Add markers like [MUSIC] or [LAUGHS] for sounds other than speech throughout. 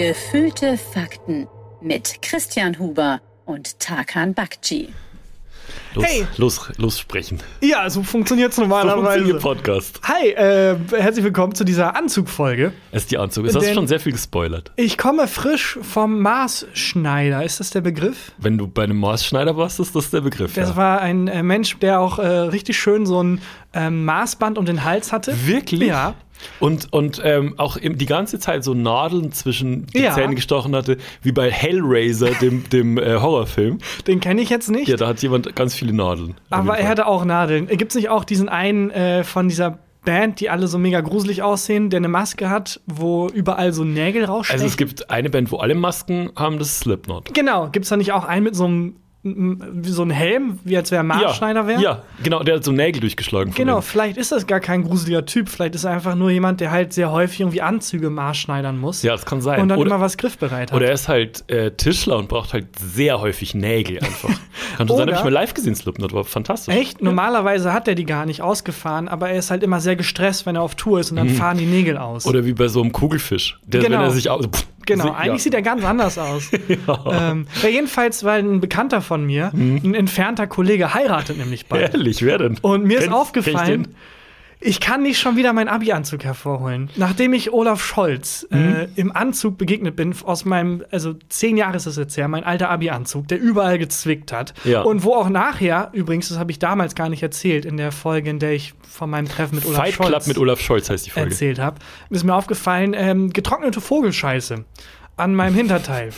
Gefühlte Fakten mit Christian Huber und Tarkan Bakci. Los, Hey. los, los sprechen. Ja, so funktioniert's normalerweise. Funktioniert Podcast. Hi, äh, herzlich willkommen zu dieser Anzugfolge. Es ist die Anzug. Es hast Denn- schon sehr viel gespoilert. Ich komme frisch vom Maßschneider. Ist das der Begriff? Wenn du bei einem Maßschneider warst, ist das der Begriff. Das ja. war ein äh, Mensch, der auch äh, richtig schön so ein ähm, Maßband um den Hals hatte. Wirklich? Ja. Und, und ähm, auch im, die ganze Zeit so Nadeln zwischen die Ja. Zähne gestochen hatte, wie bei Hellraiser, dem, dem äh, Horrorfilm. Den kenne ich jetzt nicht. Ja, da hat jemand ganz viele Nadeln. Aber er hatte auch Nadeln. Gibt es nicht auch diesen einen äh, von dieser Band, die alle so mega gruselig aussehen, der eine Maske hat, wo überall so Nägel rausstechen? Also es gibt eine Band, wo alle Masken haben, das ist Slipknot. genau. Gibt es da nicht auch einen mit so einem so ein Helm, wie als wäre er Maßschneider wäre? Ja, genau, der hat so Nägel durchgeschlagen. Genau, denen. vielleicht ist das gar kein gruseliger Typ. Vielleicht ist er einfach nur jemand, der halt sehr häufig irgendwie Anzüge maßschneidern muss. Ja, das kann sein. Und dann Oder- immer was griffbereit hat. Oder er ist halt äh, Tischler und braucht halt sehr häufig Nägel einfach. [LAUGHS] Kann schon sein, habe ich mal live gesehen, Slipknot, war fantastisch. Echt? Normalerweise hat er die gar nicht ausgefahren, aber er ist halt immer sehr gestresst, wenn er auf Tour ist und dann fahren die Nägel aus. Mhm. Oder wie bei so einem Kugelfisch. Der, Genau. wenn er sich auch. Pff, genau, si- eigentlich ja. sieht er ganz anders aus. [LAUGHS] ähm, ja, jedenfalls, weil ein Bekannter von mir, Mhm. ein entfernter Kollege, heiratet nämlich bald. Ehrlich, wer denn? Und mir ist Kenn- ich aufgefallen? Ich kann nicht schon wieder meinen Abi-Anzug hervorholen. Nachdem ich Olaf Scholz Mhm. äh, im Anzug begegnet bin, aus meinem, also zehn Jahre ist es jetzt her, mein alter Abi-Anzug, der überall gezwickt hat. Ja. Und wo auch nachher, übrigens, das habe ich damals gar nicht erzählt, in der Folge, in der ich von meinem Treffen mit Olaf Fight Scholz Club mit Olaf Scholz heißt die Folge. erzählt habe, ist mir aufgefallen, ähm, getrocknete Vogelscheiße an meinem Hinterteil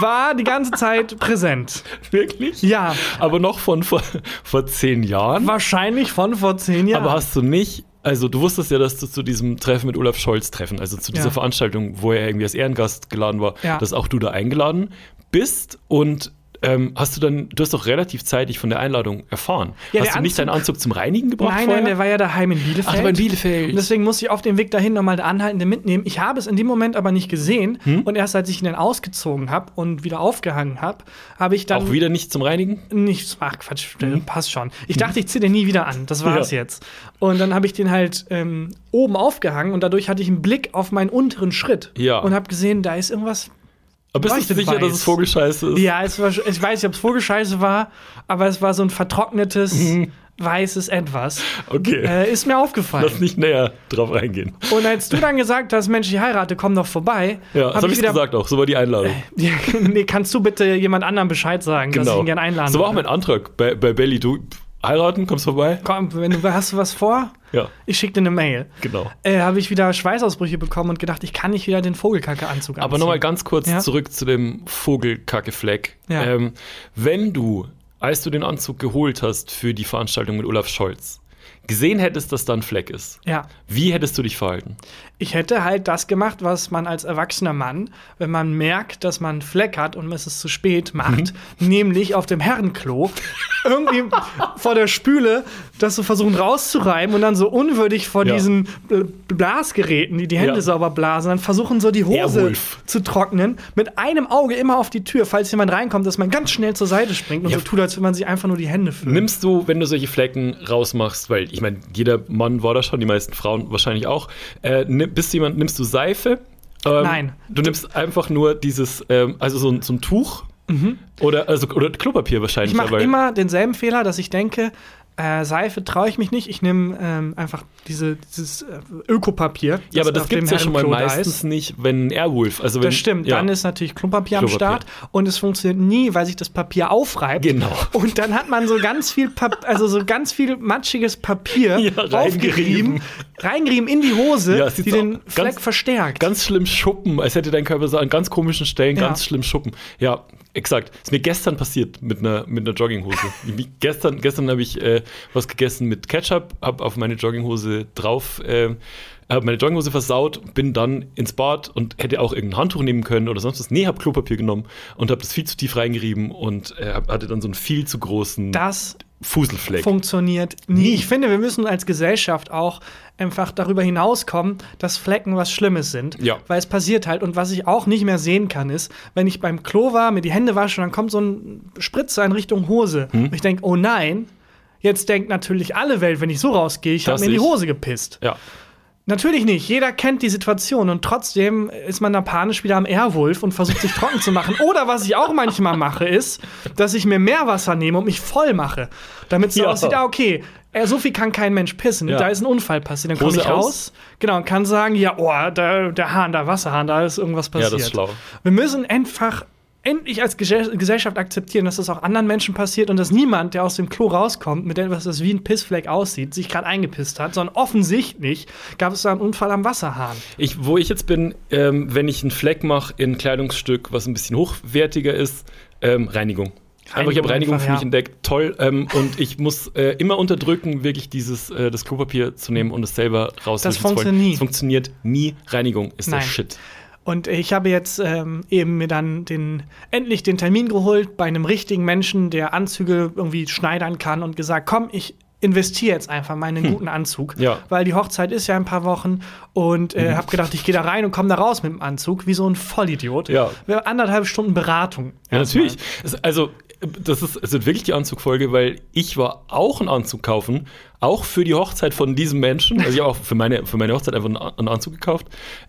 war die ganze Zeit präsent. Wirklich? Ja, Aber noch von vor, vor zehn Jahren. wahrscheinlich von vor zehn Jahren. Aber hast du nicht. Also, du wusstest ja, dass du zu diesem Treffen mit Olaf Scholz treffen, also zu dieser Ja. Veranstaltung, wo er irgendwie als Ehrengast geladen war, Ja. dass auch du da eingeladen bist und ähm, hast du dann, du hast doch relativ zeitig von der Einladung erfahren. Ja, hast du nicht deinen Anzug- Anzug zum Reinigen gebracht? Nein, vorher? nein, der war ja daheim in Bielefeld. Ach, in Bielefeld. Und deswegen musste ich auf dem Weg dahin nochmal der Anhaltende mitnehmen. Ich habe es in dem Moment aber nicht gesehen. Hm? Und erst als ich ihn dann ausgezogen habe und wieder aufgehangen habe, habe ich dann auch wieder nicht zum Reinigen? nicht. Ach Quatsch, der passt schon. Ich dachte, ich ziehe den nie wieder an. Das [LAUGHS] war's Ja. jetzt. Und dann habe ich den halt ähm, oben aufgehangen und dadurch hatte ich einen Blick auf meinen unteren Schritt. Ja. Und habe gesehen, da ist irgendwas Aber bist du sicher, dass weiß. es Vogelscheiße ist? Ja, es war, ich weiß nicht, ob es Vogelscheiße war, aber es war so ein vertrocknetes, weißes Etwas. Okay. Äh, ist mir aufgefallen. Lass nicht näher drauf eingehen. Und als du dann gesagt hast, Mensch, ich heirate, komm doch vorbei, Ja, das hab habe ich gesagt auch. So war die Einladung. [LAUGHS] Nee, kannst du bitte jemand anderem Bescheid sagen, dass ich ihn gerne einladen Genau. So war auch mein Antrag bei, bei Belly. Du heiraten, kommst vorbei? Komm, wenn du hast du was vor, Ja, ich schicke dir eine Mail. genau. Äh, habe ich wieder Schweißausbrüche bekommen und gedacht, ich kann nicht wieder den Vogelkacke-Anzug anziehen. Aber nochmal ganz kurz Ja. zurück zu dem Vogelkacke-Fleck. Ja. Ähm, wenn du, als du den Anzug geholt hast für die Veranstaltung mit Olaf Scholz, gesehen hättest, dass da ein Fleck ist, Ja. wie hättest du dich verhalten? Ich hätte halt das gemacht, was man als erwachsener Mann, wenn man merkt, dass man einen Fleck hat und es ist zu spät, macht, Mhm. nämlich auf dem Herrenklo irgendwie vor der Spüle das so versuchen rauszureiben und dann so unwürdig vor Ja. diesen Bl- Blasgeräten, die die Hände Ja. sauber blasen, dann versuchen so die Hose zu trocknen, mit einem Auge immer auf die Tür, falls jemand reinkommt, dass man ganz schnell zur Seite springt und Ja. so tut, als wenn man sich einfach nur die Hände füllt. Nimmst du, wenn du solche Flecken rausmachst, weil ich meine, jeder Mann war da schon, die meisten Frauen wahrscheinlich auch, äh, nimm, bist du jemand, nimmst du Seife? Ähm, Nein. Du nimmst einfach nur dieses, ähm, also so, ein- so ein Tuch oder, also, oder Klopapier wahrscheinlich. Mhm. Ich mache immer denselben Fehler, dass ich denke, äh, Seife traue ich mich nicht. Ich nehme ähm, einfach diese, dieses äh, Ökopapier. Ja, aber das gibt es ja schon mal meistens ist. nicht, wenn ein Airwolf. Also wenn, Das stimmt, ja. dann ist natürlich Klopapier am Klopapier. Start und es funktioniert nie, weil sich das Papier aufreibt. Genau. Und dann hat man so ganz viel, Pap also so ganz viel matschiges Papier [LAUGHS] Ja, aufgerieben, reingerieben. in die Hose, Ja, die den ganz- Fleck verstärkt. Ganz schlimm Schuppen, als hätte dein Körper so an ganz komischen Stellen Ja. ganz schlimm Schuppen. Ja, exakt. Ist mir gestern passiert mit einer, mit einer Jogginghose. [LAUGHS] Gestern gestern habe ich äh, was gegessen mit Ketchup, habe auf meine Jogginghose drauf, äh, habe meine Jogginghose versaut, bin dann ins Bad und hätte auch irgendein Handtuch nehmen können oder sonst was. Nee, habe Klopapier genommen und habe das viel zu tief reingerieben und äh, hatte dann so einen viel zu großen das Fuselfleck. funktioniert nie. Ich finde, wir müssen als Gesellschaft auch einfach darüber hinauskommen, dass Flecken was Schlimmes sind. Ja. Weil es passiert halt. Und was ich auch nicht mehr sehen kann, ist, wenn ich beim Klo war, mir die Hände wasche und dann kommt so ein Spritzer in Richtung Hose. Hm? Und ich denke, oh nein, jetzt denkt natürlich alle Welt, wenn ich so rausgehe, ich habe mir in die. Hose gepisst. Ja. Natürlich nicht. Jeder kennt die Situation und trotzdem ist man da panisch wieder am Airwolf und versucht sich trocken zu machen. [LAUGHS] Oder was ich auch manchmal mache, ist, dass ich mir Meerwasser nehme und mich voll mache. Damit es so Ja. aussieht, ah, okay, äh, so viel kann kein Mensch pissen. Ja. Da ist ein Unfall passiert. Dann komme ich aus? raus, genau, und kann sagen, ja, oh, da, der Hahn, der Wasserhahn, da ist irgendwas Ja, passiert. das ist schlau. Wir müssen einfach endlich als Gesell- Gesellschaft akzeptieren, dass das auch anderen Menschen passiert und dass niemand, der aus dem Klo rauskommt, mit etwas, das wie ein Pissfleck aussieht, sich gerade eingepisst hat, sondern offensichtlich gab es da einen Unfall am Wasserhahn. Ich, wo ich jetzt bin, ähm, wenn ich einen Fleck mache in ein Kleidungsstück, was ein bisschen hochwertiger ist, ähm, Reinigung. Einfach, ich habe Reinigung einfach, für mich ja. entdeckt, toll. Ähm, und ich muss äh, immer unterdrücken, wirklich dieses äh, das Klopapier zu nehmen und es selber raus. Das funktioniert nie. Das funktioniert nie. Reinigung ist der Nein. Shit. Und ich habe jetzt ähm, eben mir dann den, endlich den Termin geholt bei einem richtigen Menschen, der Anzüge irgendwie schneidern kann und gesagt, komm, ich investiere jetzt einfach mal in einen guten Anzug. Ja. Weil die Hochzeit ist ja in ein paar Wochen und äh, habe gedacht, ich gehe da rein und komme da raus mit dem Anzug, wie so ein Vollidiot. Ja. Wir haben anderthalb Stunden Beratung. Ja, natürlich. Also, das ist, es wird wirklich die Anzugfolge, weil ich war auch einen Anzug kaufen, auch für die Hochzeit von diesem Menschen. Also, ich habe auch für meine, für meine Hochzeit einfach einen, Anzug gekauft.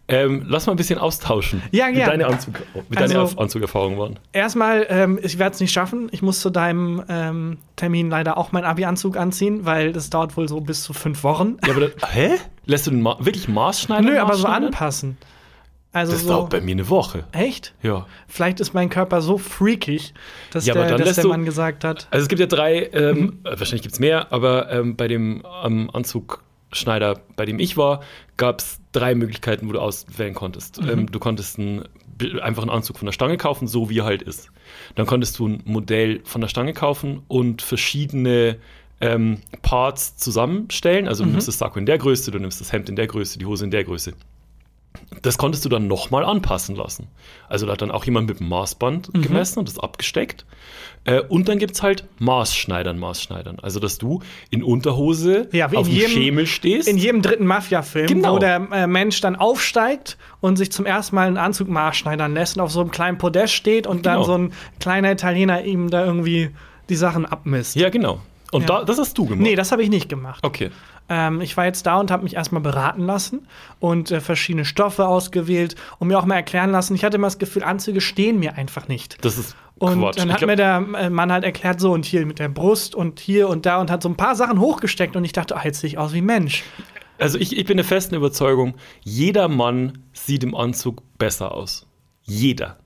Ähm, lass mal ein bisschen austauschen, Ja, wie gern. deine, Anzug, wie Also- deine Anzugerfahrungen waren. Erstmal, ähm, ich werde es nicht schaffen. Ich muss zu deinem ähm, Termin leider auch meinen Abi-Anzug anziehen, weil das dauert wohl so bis zu fünf Wochen. Ja, aber das, [LAUGHS] hä? Lässt du den Ma wirklich Maßschneiden? Nö, aber so anpassen. Also Das so. dauert bei mir eine Woche. Echt? Ja. Vielleicht ist mein Körper so freakig, dass Ja, der, dass der du- Mann gesagt hat. Also es gibt ja drei, ähm, Mhm. äh, wahrscheinlich gibt es mehr, aber ähm, bei dem ähm, Anzugschneider, bei dem ich war, gab es drei Möglichkeiten, wo du auswählen konntest. Mhm. Ähm, du konntest einen, einfach einen Anzug von der Stange kaufen, so wie er halt ist. Dann konntest du ein Modell von der Stange kaufen und verschiedene ähm, Parts zusammenstellen. Also du Mhm. nimmst das Sakko in der Größe, du nimmst das Hemd in der Größe, die Hose in der Größe. Das konntest du dann nochmal anpassen lassen. Also da hat dann auch jemand mit dem Maßband Mhm. gemessen und das abgesteckt. Äh, und dann gibt es halt Maßschneidern, Maßschneidern. Also dass du in Unterhose Ja, auf dem jedem- Schemel stehst. In jedem dritten Mafia-Film, Genau. wo der äh, Mensch dann aufsteigt und sich zum ersten Mal einen Anzug maßschneidern lässt und auf so einem kleinen Podest steht und dann Genau. so ein kleiner Italiener ihm da irgendwie die Sachen abmisst. ja, genau. Und Ja. Da, das hast du gemacht. Nee, das habe ich nicht gemacht. okay. Ähm, ich war jetzt da und habe mich erstmal beraten lassen und äh, verschiedene Stoffe ausgewählt und mir auch mal erklären lassen. Ich hatte immer das Gefühl, Anzüge stehen mir einfach nicht. Das ist Und Quatsch. dann hat glaub- mir der äh, Mann halt erklärt, so und hier mit der Brust und hier und da und hat so ein paar Sachen hochgesteckt und ich dachte, ah, jetzt sehe ich aus wie Mensch. also ich, ich bin der festen Überzeugung, jeder Mann sieht im Anzug besser aus. Jeder.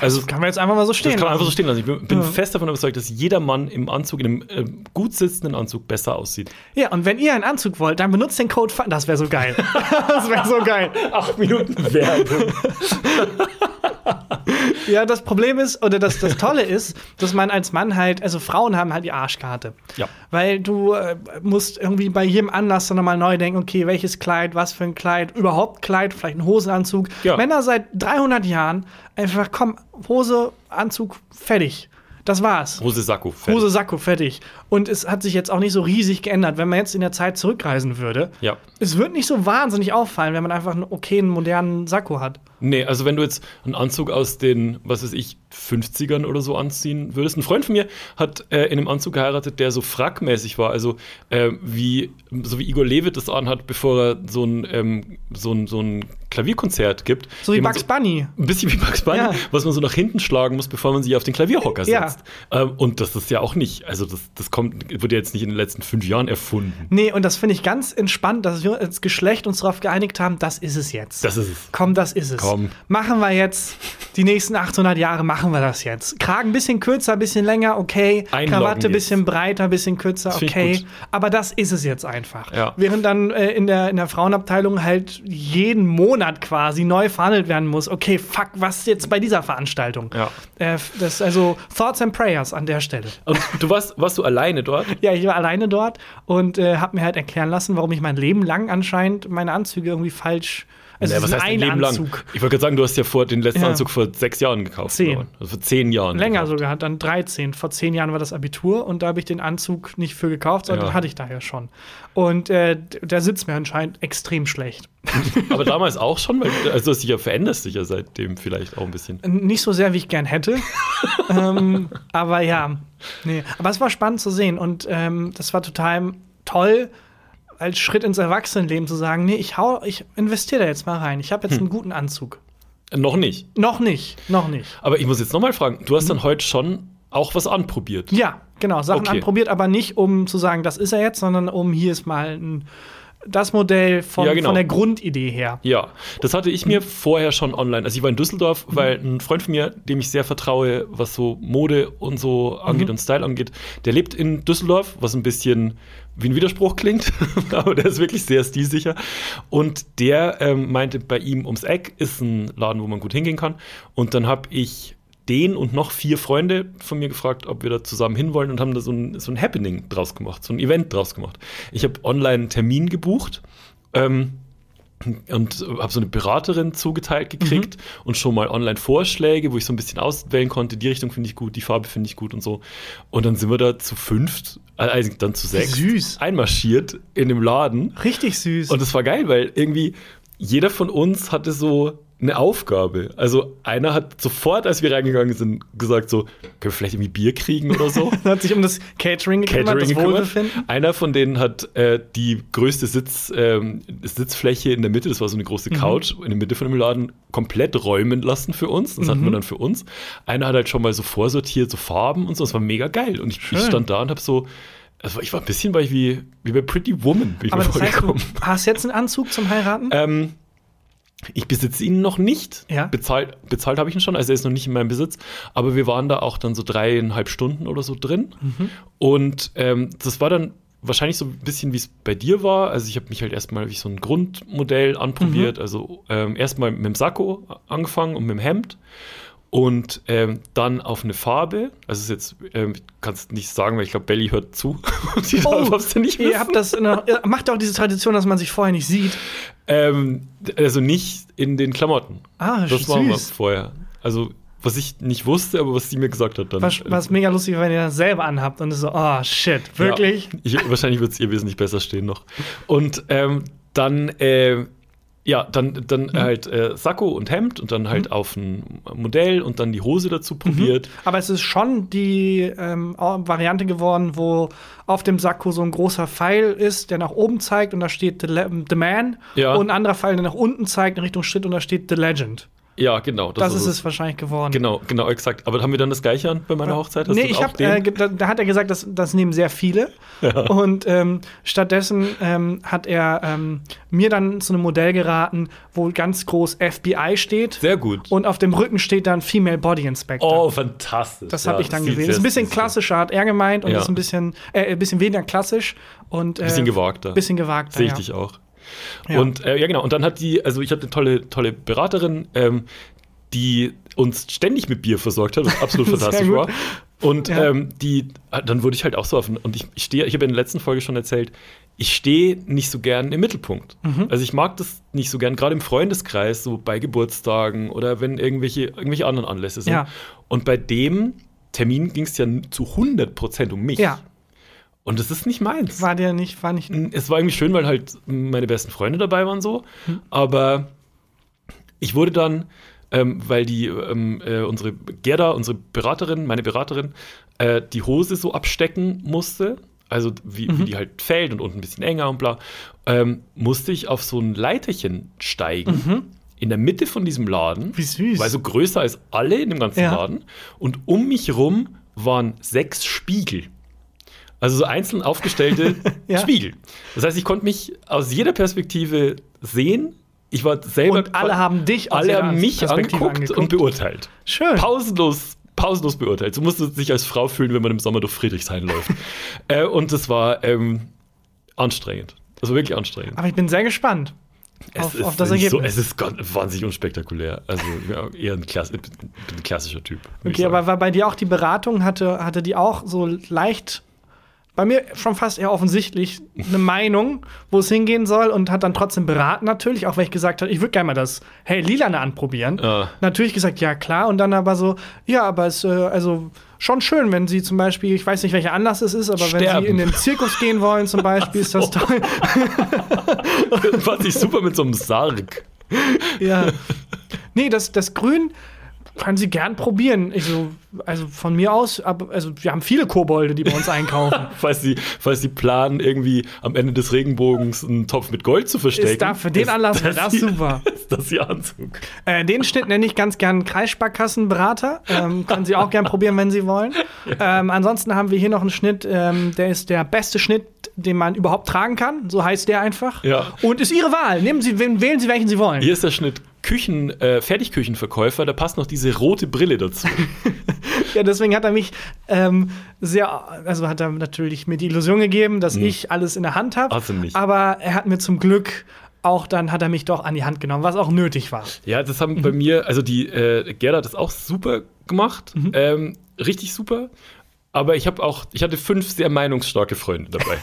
Also Kann man jetzt einfach mal so stehen. Das kann man einfach so stehen lassen. Ich bin, bin Ja. fest davon überzeugt, dass jeder Mann im Anzug, in einem äh, gut sitzenden Anzug, besser aussieht. Ja, und wenn ihr einen Anzug wollt, dann benutzt den Code FAN. Das wäre so geil. [LAUGHS] das wäre so geil. Acht Minuten Werbung. [LAUGHS] Ja, das Problem ist, oder das, das Tolle ist, dass man als Mann halt, also Frauen haben halt die Arschkarte. Ja. Weil du äh, musst irgendwie bei jedem Anlass dann nochmal neu denken, okay, welches Kleid, was für ein Kleid, überhaupt Kleid, vielleicht ein Hosenanzug. Ja. Männer seit 300 Jahren einfach, komm, Hose, Anzug, fertig. Das war's. Hose Sakko. fertig. Hose, Sakko, fertig. Und es hat sich jetzt auch nicht so riesig geändert. Wenn man jetzt in der Zeit zurückreisen würde, Ja. es wird nicht so wahnsinnig auffallen, wenn man einfach einen okayen, modernen Sakko hat. Nee, also wenn du jetzt einen Anzug aus den, was weiß ich, 50ern oder so anziehen würdest. Ein Freund von mir hat äh, in einem Anzug geheiratet, der so frackmäßig war. Also äh, wie, so wie Igor Levit das anhat, bevor er so ein, ähm, so ein, so ein Klavierkonzert gibt. So wie Bugs Bunny. Ein bisschen wie Bugs Bunny, Ja. was man so nach hinten schlagen muss, bevor man sich auf den Klavierhocker Ja. setzt. Ähm, und das ist ja auch nicht, also das, das kommt, wurde jetzt nicht in den letzten fünf Jahren erfunden. Nee, und das finde ich ganz entspannt, dass wir als Geschlecht uns darauf geeinigt haben, das ist es jetzt. Das ist es. Komm, das ist es. Komm. Machen wir jetzt, die nächsten 800 Jahre machen wir das jetzt. Kragen ein bisschen kürzer, ein bisschen länger, okay. Einloggen Krawatte ein bisschen breiter, ein bisschen kürzer, Das okay. Aber das ist es jetzt einfach. Ja. Während dann äh, in, der, in der Frauenabteilung halt jeden Monat quasi neu verhandelt werden muss. Okay, fuck, was jetzt bei dieser Veranstaltung? Ja. Äh, das also Thoughts and Prayers an der Stelle. Und du warst, warst du alleine dort? Ja, ich war alleine dort und äh, habe mir halt erklären lassen, warum ich mein Leben lang anscheinend meine Anzüge irgendwie falsch. Also es was heißt ein Leben Anzug. lang? Ich wollte gerade sagen, du hast ja vor den letzten Ja. Anzug vor sechs Jahren gekauft. Zehn. Also vor zehn Jahren. Länger gekauft. sogar, dann 13. Vor zehn Jahren war das Abitur und da habe ich den Anzug nicht für gekauft, sondern Ja. den hatte ich daher schon. Und äh, der sitzt mir anscheinend extrem schlecht. [LAUGHS] Aber [LAUGHS] damals auch schon, weil also sich ja veränderst dich ja seitdem vielleicht auch ein bisschen. Nicht so sehr, wie ich gern hätte. [LAUGHS] ähm, aber ja, nee. Aber es war spannend zu sehen und ähm, das war total toll, als Schritt ins Erwachsenenleben zu sagen, nee, ich hau, ich investiere da jetzt mal rein. Ich habe jetzt einen guten Anzug. Noch nicht. Noch nicht, noch nicht. Aber ich muss jetzt nochmal fragen, du hast dann heute schon auch was anprobiert. Ja, genau, Sachen Okay. anprobiert, aber nicht um zu sagen, das ist er jetzt, sondern um hier ist mal ein, das Modell von, Ja, genau. von der Grundidee her. Ja, das hatte ich mir vorher schon online. Also ich war in Düsseldorf, weil ein Freund von mir, dem ich sehr vertraue, was so Mode und so angeht und Style angeht, der lebt in Düsseldorf, was ein bisschen wie ein Widerspruch klingt, [LAUGHS] aber der ist wirklich sehr stilsicher. Und der ähm, meinte, bei ihm ums Eck ist ein Laden, wo man gut hingehen kann. Und dann habe ich den und noch vier Freunde von mir gefragt, ob wir da zusammen hinwollen und haben da so ein, so ein Happening draus gemacht, so ein Event draus gemacht. Ich habe online einen Termin gebucht. Ähm, und habe so eine Beraterin zugeteilt gekriegt und schon mal online Vorschläge, wo ich so ein bisschen auswählen konnte, die Richtung finde ich gut, die Farbe finde ich gut und so. Und dann sind wir da zu fünft, also dann zu sechs, Süß. einmarschiert in dem Laden. Richtig süß. Und das war geil, weil irgendwie jeder von uns hatte so eine Aufgabe. Also einer hat sofort, als wir reingegangen sind, gesagt so, können wir vielleicht irgendwie Bier kriegen oder so. [LAUGHS] hat sich um das Catering gekümmert, Catering das. Wohlbefinden. Einer von denen hat äh, die größte Sitz, ähm, Sitzfläche in der Mitte, das war so eine große Mhm. Couch, in der Mitte von dem Laden komplett räumen lassen für uns. Das hatten Mhm. wir dann für uns. Einer hat halt schon mal so vorsortiert, so Farben und so. Das war mega geil. Und ich, ich stand da und habe so, also ich war ein bisschen ich wie, wie bei Pretty Woman, bin ich Aber das heißt, du hast jetzt einen Anzug zum Heiraten? Ähm, ich besitze ihn noch nicht. Ja. Bezahlt, bezahlt habe ich ihn schon, also er ist noch nicht in meinem Besitz. Aber wir waren da auch dann so dreieinhalb Stunden oder so drin. Mhm. Und ähm, das war dann wahrscheinlich so ein bisschen, wie es bei dir war. Also ich habe mich halt erstmal wie so ein Grundmodell anprobiert. Also ähm, erstmal mit dem Sakko angefangen und mit dem Hemd. Und ähm, dann auf eine Farbe. Also ist jetzt, ähm, ich kann es nicht sagen, weil ich glaube, Belly hört zu. Und [LAUGHS] die darf nicht Oh, ihr habt das in der, ihr macht auch diese Tradition, dass man sich vorher nicht sieht. Ähm, also nicht in den Klamotten. Ah, Das machen wir süß. vorher. Also, was ich nicht wusste, aber was sie mir gesagt hat dann. Was, was mega lustig, wenn ihr das selber anhabt und so, oh shit, wirklich? Ja, ich, wahrscheinlich wird es ihr wesentlich besser stehen noch. Und ähm, dann, äh, ja, dann, dann Mhm. halt äh, Sakko und Hemd und dann halt auf ein Modell und dann die Hose dazu probiert. Aber es ist schon die ähm, Variante geworden, wo auf dem Sakko so ein großer Pfeil ist, der nach oben zeigt und da steht The, Le the Man. Ja. Und ein anderer Pfeil, der nach unten zeigt in Richtung Schritt und da steht The Legend. Ja, genau. Das, ist es wahrscheinlich geworden. Genau, genau, exakt. Aber haben wir dann das gleiche an bei meiner Hochzeit? Hast nee, ich hab, äh, da, da hat er gesagt, das, das nehmen sehr viele. Und ähm, stattdessen ähm, hat er ähm, mir dann zu einem Modell geraten, wo ganz groß FBI steht. Sehr gut. Und auf dem Rücken steht dann Female Body Inspector. oh, fantastisch. Das Ja, habe ich dann gewählt. Ist ein bisschen klassischer, hat er gemeint, und Ja. ist ein bisschen, äh, ein bisschen weniger klassisch und äh, Bisschen gewagter. Bisschen gewagter. Sehe ich ja. dich auch. Ja. Und äh, ja, genau. Und dann hat die, also ich hatte eine tolle, tolle Beraterin, ähm, die uns ständig mit Bier versorgt hat, was absolut [LAUGHS] fantastisch war. Und Ja. ähm, die, dann wurde ich halt auch so auf, und ich, ich stehe, ich habe in der letzten Folge schon erzählt, ich stehe nicht so gern im Mittelpunkt. Mhm. Also ich mag das nicht so gern, gerade im Freundeskreis, so bei Geburtstagen oder wenn irgendwelche, irgendwelche anderen Anlässe sind. Ja. Und bei dem Termin ging es ja zu 100 Prozent um mich. Ja. Und das ist nicht meins. War der nicht, war nicht. Es war irgendwie schön, weil halt meine besten Freunde dabei waren so. Hm. Aber ich wurde dann, ähm, weil die ähm, äh, unsere Gerda, unsere Beraterin, meine Beraterin, äh, die Hose so abstecken musste. Also wie, Mhm. wie die halt fällt und unten ein bisschen enger und bla, ähm, musste ich auf so ein Leiterchen steigen. In der Mitte von diesem Laden. Mhm. Wie süß. War so größer als alle in dem ganzen Ja. Laden. Und um mich rum waren sechs Spiegel. Also so einzeln aufgestellte [LAUGHS] Ja. Spiegel. Das heißt, ich konnte mich aus jeder Perspektive sehen. Ich war selber. Und alle haben dich aus alle haben mich angeguckt, angeguckt. und beurteilt. Schön. Pausenlos, pausenlos beurteilt. So musste sich als Frau fühlen, wenn man im Sommer durch Friedrichshain läuft. [LAUGHS] äh, und das war ähm, anstrengend. Also wirklich anstrengend. Aber ich bin sehr gespannt Es auf, ist auf das Ergebnis. So, es ist wahnsinnig unspektakulär. Also eher ein, Klass, ein klassischer Typ. okay, aber war bei dir auch die Beratung, hatte, hatte die auch so leicht, bei mir schon fast eher offensichtlich eine Meinung, wo es hingehen soll und hat dann trotzdem beraten natürlich, auch weil ich gesagt habe, ich würde gerne mal das Hey Lilane anprobieren. Ah. Natürlich gesagt, ja klar, und dann aber so, ja, aber es, äh, also schon schön, wenn sie zum Beispiel, ich weiß nicht, welcher Anlass es ist, aber wenn Sterben. sie in den Zirkus gehen wollen zum Beispiel, ist das toll. [LAUGHS] Fand ich super mit so einem Sarg. Ja. Nee, das, das Grün Können Sie gern probieren. Ich so, also von mir aus, aber, also wir haben viele Kobolde, die bei uns einkaufen. [LAUGHS] falls, sie, falls sie planen, irgendwie am Ende des Regenbogens einen Topf mit Gold zu verstecken. Ist da für den Anlass wäre das ihr- super. [LAUGHS] Ist das Ihr Anzug? Äh, den Schnitt nenne ich ganz gern Kreissparkassenberater. Ähm, können Sie auch gern probieren, wenn Sie wollen. Ähm, ansonsten haben wir hier noch einen Schnitt, ähm, der ist der beste Schnitt, den man überhaupt tragen kann. So heißt der einfach. Ja. Und ist Ihre Wahl. Nehmen Sie, wählen Sie, welchen Sie wollen. Hier ist der Schnitt Küchen, äh, Fertigküchenverkäufer, da passt noch diese rote Brille dazu. [LAUGHS] Ja, deswegen hat er mich ähm, sehr, also hat er natürlich mir die Illusion gegeben, dass ich alles in der Hand habe. Nicht. Aber er hat mir zum Glück auch dann hat er mich doch an die Hand genommen, was auch nötig war. Ja, das haben bei mir, also die äh, Gerda hat das auch super gemacht, Mhm. ähm, richtig super. Aber ich habe auch, ich hatte fünf sehr meinungsstarke Freunde dabei,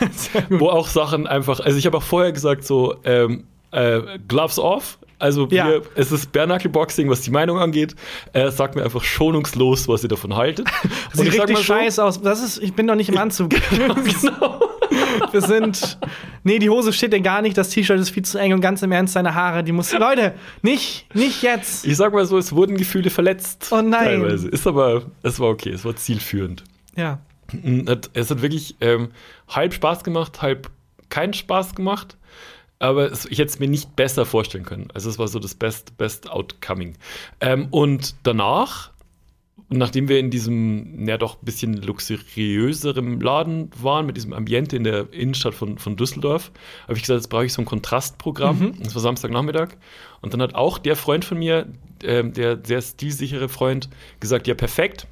[LAUGHS] wo auch Sachen einfach, also ich habe auch vorher gesagt so ähm, äh, Gloves off. Also Ja. wir, es ist Bärnackelboxing, was die Meinung angeht. Äh, sagt mir einfach schonungslos, was ihr davon haltet. [LAUGHS] Sieht ich richtig so, scheiße aus. Das ist, ich bin doch nicht im Anzug. [LAUGHS] genau. [LAUGHS] Wir sind. Nee, die Hose steht dir gar nicht, das T-Shirt ist viel zu eng und ganz im Ernst, deine Haare, die muss. Leute, nicht, nicht jetzt. Ich sag mal so, es wurden Gefühle verletzt. Oh nein. Teilweise. Ist aber, es war okay, es war zielführend. Ja. Es hat wirklich ähm, halb Spaß gemacht, halb keinen Spaß gemacht. Aber ich hätte es mir nicht besser vorstellen können. Also es war so das Best, Best Outcoming. Ähm, und danach, nachdem wir in diesem, ja doch ein bisschen luxuriöserem Laden waren, mit diesem Ambiente in der Innenstadt von, von Düsseldorf, habe ich gesagt, jetzt brauche ich so ein Kontrastprogramm. Das war Samstagnachmittag. Und dann hat auch der Freund von mir, ähm, der sehr stilsichere Freund, gesagt, ja perfekt,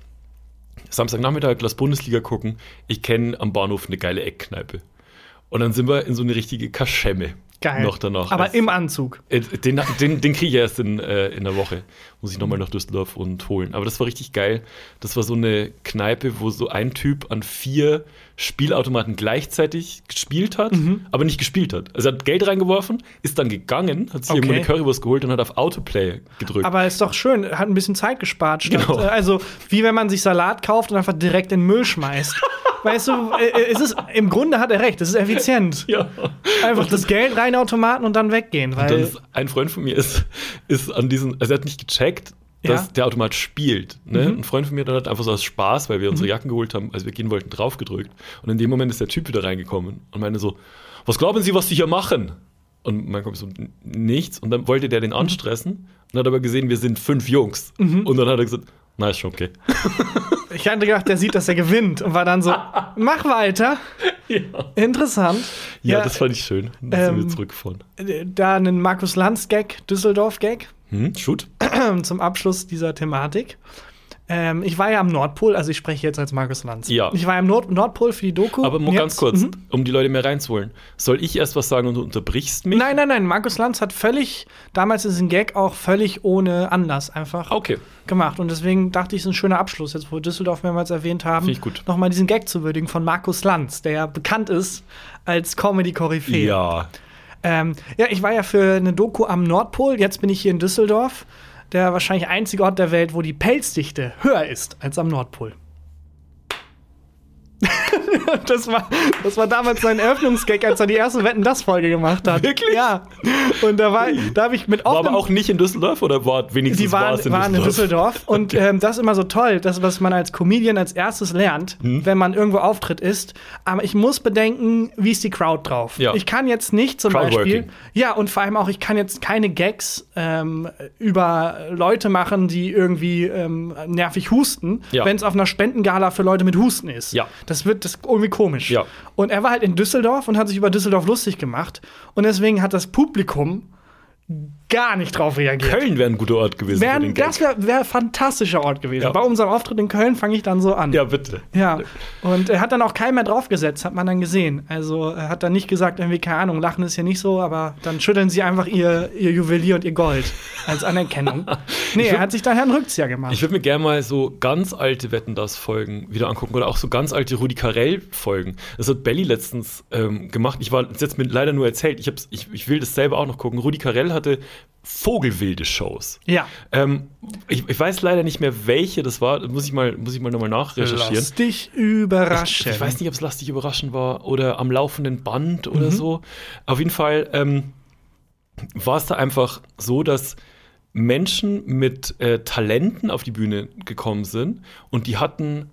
Samstagnachmittag, lass Bundesliga gucken. Ich kenne am Bahnhof eine geile Eckkneipe. Und dann sind wir in so eine richtige Kaschemme. Geil. Noch danach. Aber Das- im Anzug. äh, Den, den, den kriege ich erst in, äh, in der Woche. Muss ich nochmal nach Düsseldorf und holen. Aber das war richtig geil. Das war so eine Kneipe, wo so ein Typ an vier Spielautomaten gleichzeitig gespielt hat, Mhm. aber nicht gespielt hat. Also er hat Geld reingeworfen, ist dann gegangen, hat sich irgendwo Okay. eine Currywurst geholt und hat auf Autoplay gedrückt. Aber ist doch schön, hat ein bisschen Zeit gespart. Statt, Genau. äh, Also, wie wenn man sich Salat kauft und einfach direkt in den Müll schmeißt. [LAUGHS] weißt du, äh, es ist, im Grunde hat er recht, es ist effizient. ja. Einfach das Geld rein Automaten und dann weggehen. Und dann Weil, ist ein Freund von mir ist, ist an diesen, also er hat nicht gecheckt, dass Ja. Mhm. der Automat spielt. Ne? Ein Freund von mir hat einfach so aus Spaß, weil wir unsere Jacken geholt haben, als wir gehen wollten, draufgedrückt. Und in dem Moment ist der Typ wieder reingekommen und meinte so, was glauben Sie, was Sie hier machen? Und mein kommt so, "N- nichts. Und dann wollte der den Mhm. anstressen und hat aber gesehen, wir sind fünf Jungs. Und dann hat er gesagt, na, ist schon okay. [LAUGHS] ich hatte gedacht, der sieht, dass er gewinnt und war dann so, [LAUGHS] mach weiter. ja. Interessant. ja, das fand ich schön. Dann sind Ähm, wir zurückgefahren. äh, Da einen Markus Lanz-Gag, Düsseldorf-Gag. Hm, shoot. [CLEARS THROAT] zum Abschluss dieser Thematik. Ähm, ich war ja am Nordpol, also ich spreche jetzt als Markus Lanz. Ja. Ich war am Nord Nordpol für die Doku. Aber nur ganz kurz, Mhm. um die Leute mehr reinzuholen. Soll ich erst was sagen und du unterbrichst mich? Nein, nein, nein. Markus Lanz hat völlig, damals ist ein Gag auch völlig ohne Anlass einfach Okay. gemacht. Und deswegen dachte ich, es ist ein schöner Abschluss, jetzt wo wir Düsseldorf mehrmals erwähnt haben, Finde ich gut. nochmal diesen Gag zu würdigen von Markus Lanz, der ja bekannt ist als Comedy-Koryphäe. Ja. Ähm, ja, ich war ja für eine Doku am Nordpol. Jetzt bin ich hier in Düsseldorf. Der wahrscheinlich einzige Ort der Welt, wo die Pelzdichte höher ist als am Nordpol. [LAUGHS] das, war, das war damals sein Eröffnungsgag, als er die erste Wetten das Folge gemacht hat. Wirklich? Ja. Und da war, da habe ich mit War offenem aber auch nicht in Düsseldorf oder war wenigstens die waren, war in waren in Düsseldorf? [LAUGHS] Und ähm, das ist immer so toll, das, was man als Comedian als erstes lernt, Hm. wenn man irgendwo auftritt, ist. Aber ich muss bedenken, wie ist die Crowd drauf? Ja. Ich kann jetzt nicht zum. Beispiel. Ja, und vor allem auch, ich kann jetzt keine Gags ähm, über Leute machen, die irgendwie ähm, nervig husten, Ja. wenn es auf einer Spendengala für Leute mit Husten ist. Ja. Das wird das irgendwie komisch. Ja. Und er war halt in Düsseldorf und hat sich über Düsseldorf lustig gemacht. Und deswegen hat das Publikum gar nicht drauf reagiert. Köln wäre ein guter Ort gewesen. Gag. das wäre wär ein fantastischer Ort gewesen. Ja. Bei unserem Auftritt in Köln fange ich dann so an. ja, bitte. Ja. Und er hat dann auch keinen mehr draufgesetzt, hat man dann gesehen. Also er hat dann nicht gesagt, irgendwie, keine Ahnung, Lachen ist ja nicht so, aber dann schütteln sie einfach ihr, ihr Juwelier und ihr Gold als Anerkennung. [LAUGHS] Nee, er hat sich daher einen Rückzieher gemacht. Ich würde mir gerne mal so ganz alte Wetten das Folgen wieder angucken oder auch so ganz alte Rudi Carell Folgen. Das hat Belly letztens ähm, gemacht. Ich war jetzt mir leider nur erzählt. Ich, ich, ich will das selber auch noch gucken. Rudi Carell hatte vogelwilde Shows. ja. Ähm, ich, ich weiß leider nicht mehr, welche das war. Muss ich mal, muss ich mal nochmal nachrecherchieren. Lass dich überraschen. Ich weiß nicht, ob es lastig überraschend war oder am laufenden Band Mhm. oder so. Auf jeden Fall ähm, war es da einfach so, dass Menschen mit äh, Talenten auf die Bühne gekommen sind und die hatten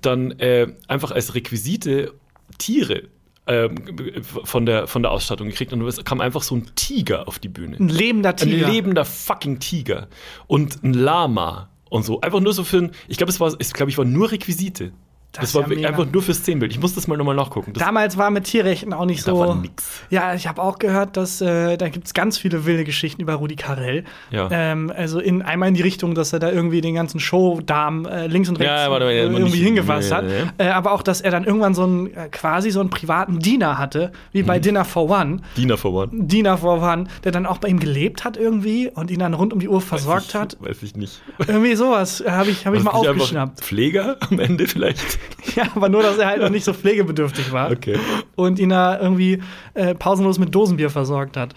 dann äh, einfach als Requisite Tiere von, der, von der Ausstattung gekriegt und es kam einfach so ein Tiger auf die Bühne. Ein lebender Tiger. Ein lebender fucking Tiger. Und ein Lama und so. Einfach nur so für ein, ich glaube, es war, ich glaube, ich war nur Requisite. Das Das, war ja einfach nur fürs Szenenbild. Ich muss das mal nochmal nachgucken. Das, Damals war mit Tierrechten auch nicht da so. war nix. Ja, ich habe auch gehört, dass äh, da gibt es ganz viele wilde Geschichten über Rudi Carell. Ja. Ähm, also in einmal in die Richtung, dass er da irgendwie den ganzen Showdamen äh, links und rechts Ja, warte mal, äh, irgendwie nicht- hingefasst hat. Äh, aber auch, dass er dann irgendwann so einen äh, quasi so einen privaten Diener hatte, wie Mhm. bei Dinner for One. Diener for One. Diener for One, der dann auch bei ihm gelebt hat irgendwie und ihn dann rund um die Uhr versorgt ich, hat. Weiß ich nicht. Irgendwie sowas äh, habe ich, hab ich mal Was nicht einfach aufgeschnappt. Pfleger am Ende vielleicht? Ja, aber nur, dass er halt noch nicht so pflegebedürftig war. Okay. Und ihn da irgendwie äh, pausenlos mit Dosenbier versorgt hat.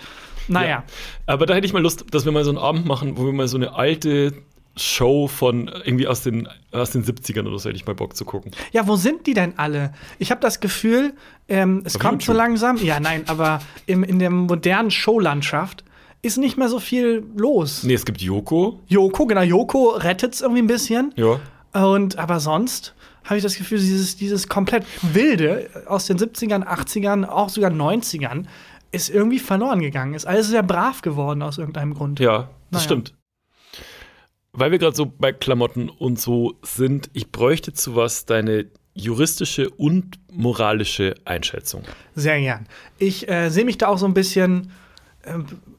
Naja. Ja. Aber da hätte ich mal Lust, dass wir mal so einen Abend machen, wo wir mal so eine alte Show von irgendwie aus den, aus den 70ern oder so hätte ich mal Bock zu gucken. Ja, wo sind die denn alle? Ich habe das Gefühl, ähm, es Auf kommt so YouTube. langsam. Ja, nein, aber im, in der modernen Showlandschaft ist nicht mehr so viel los. Nee, es gibt Yoko. Joko, genau, Joko rettet es irgendwie ein bisschen. Ja. Und aber sonst habe ich das Gefühl, dieses, dieses komplett Wilde aus den 70ern, 80ern, auch sogar 90ern, ist irgendwie verloren gegangen. Ist alles sehr brav geworden aus irgendeinem Grund. Ja, das Naja. stimmt. Weil wir gerade so bei Klamotten und so sind, ich bräuchte zu was deine juristische und moralische Einschätzung. Sehr gern. Ich äh, sehe mich da auch so ein bisschen äh,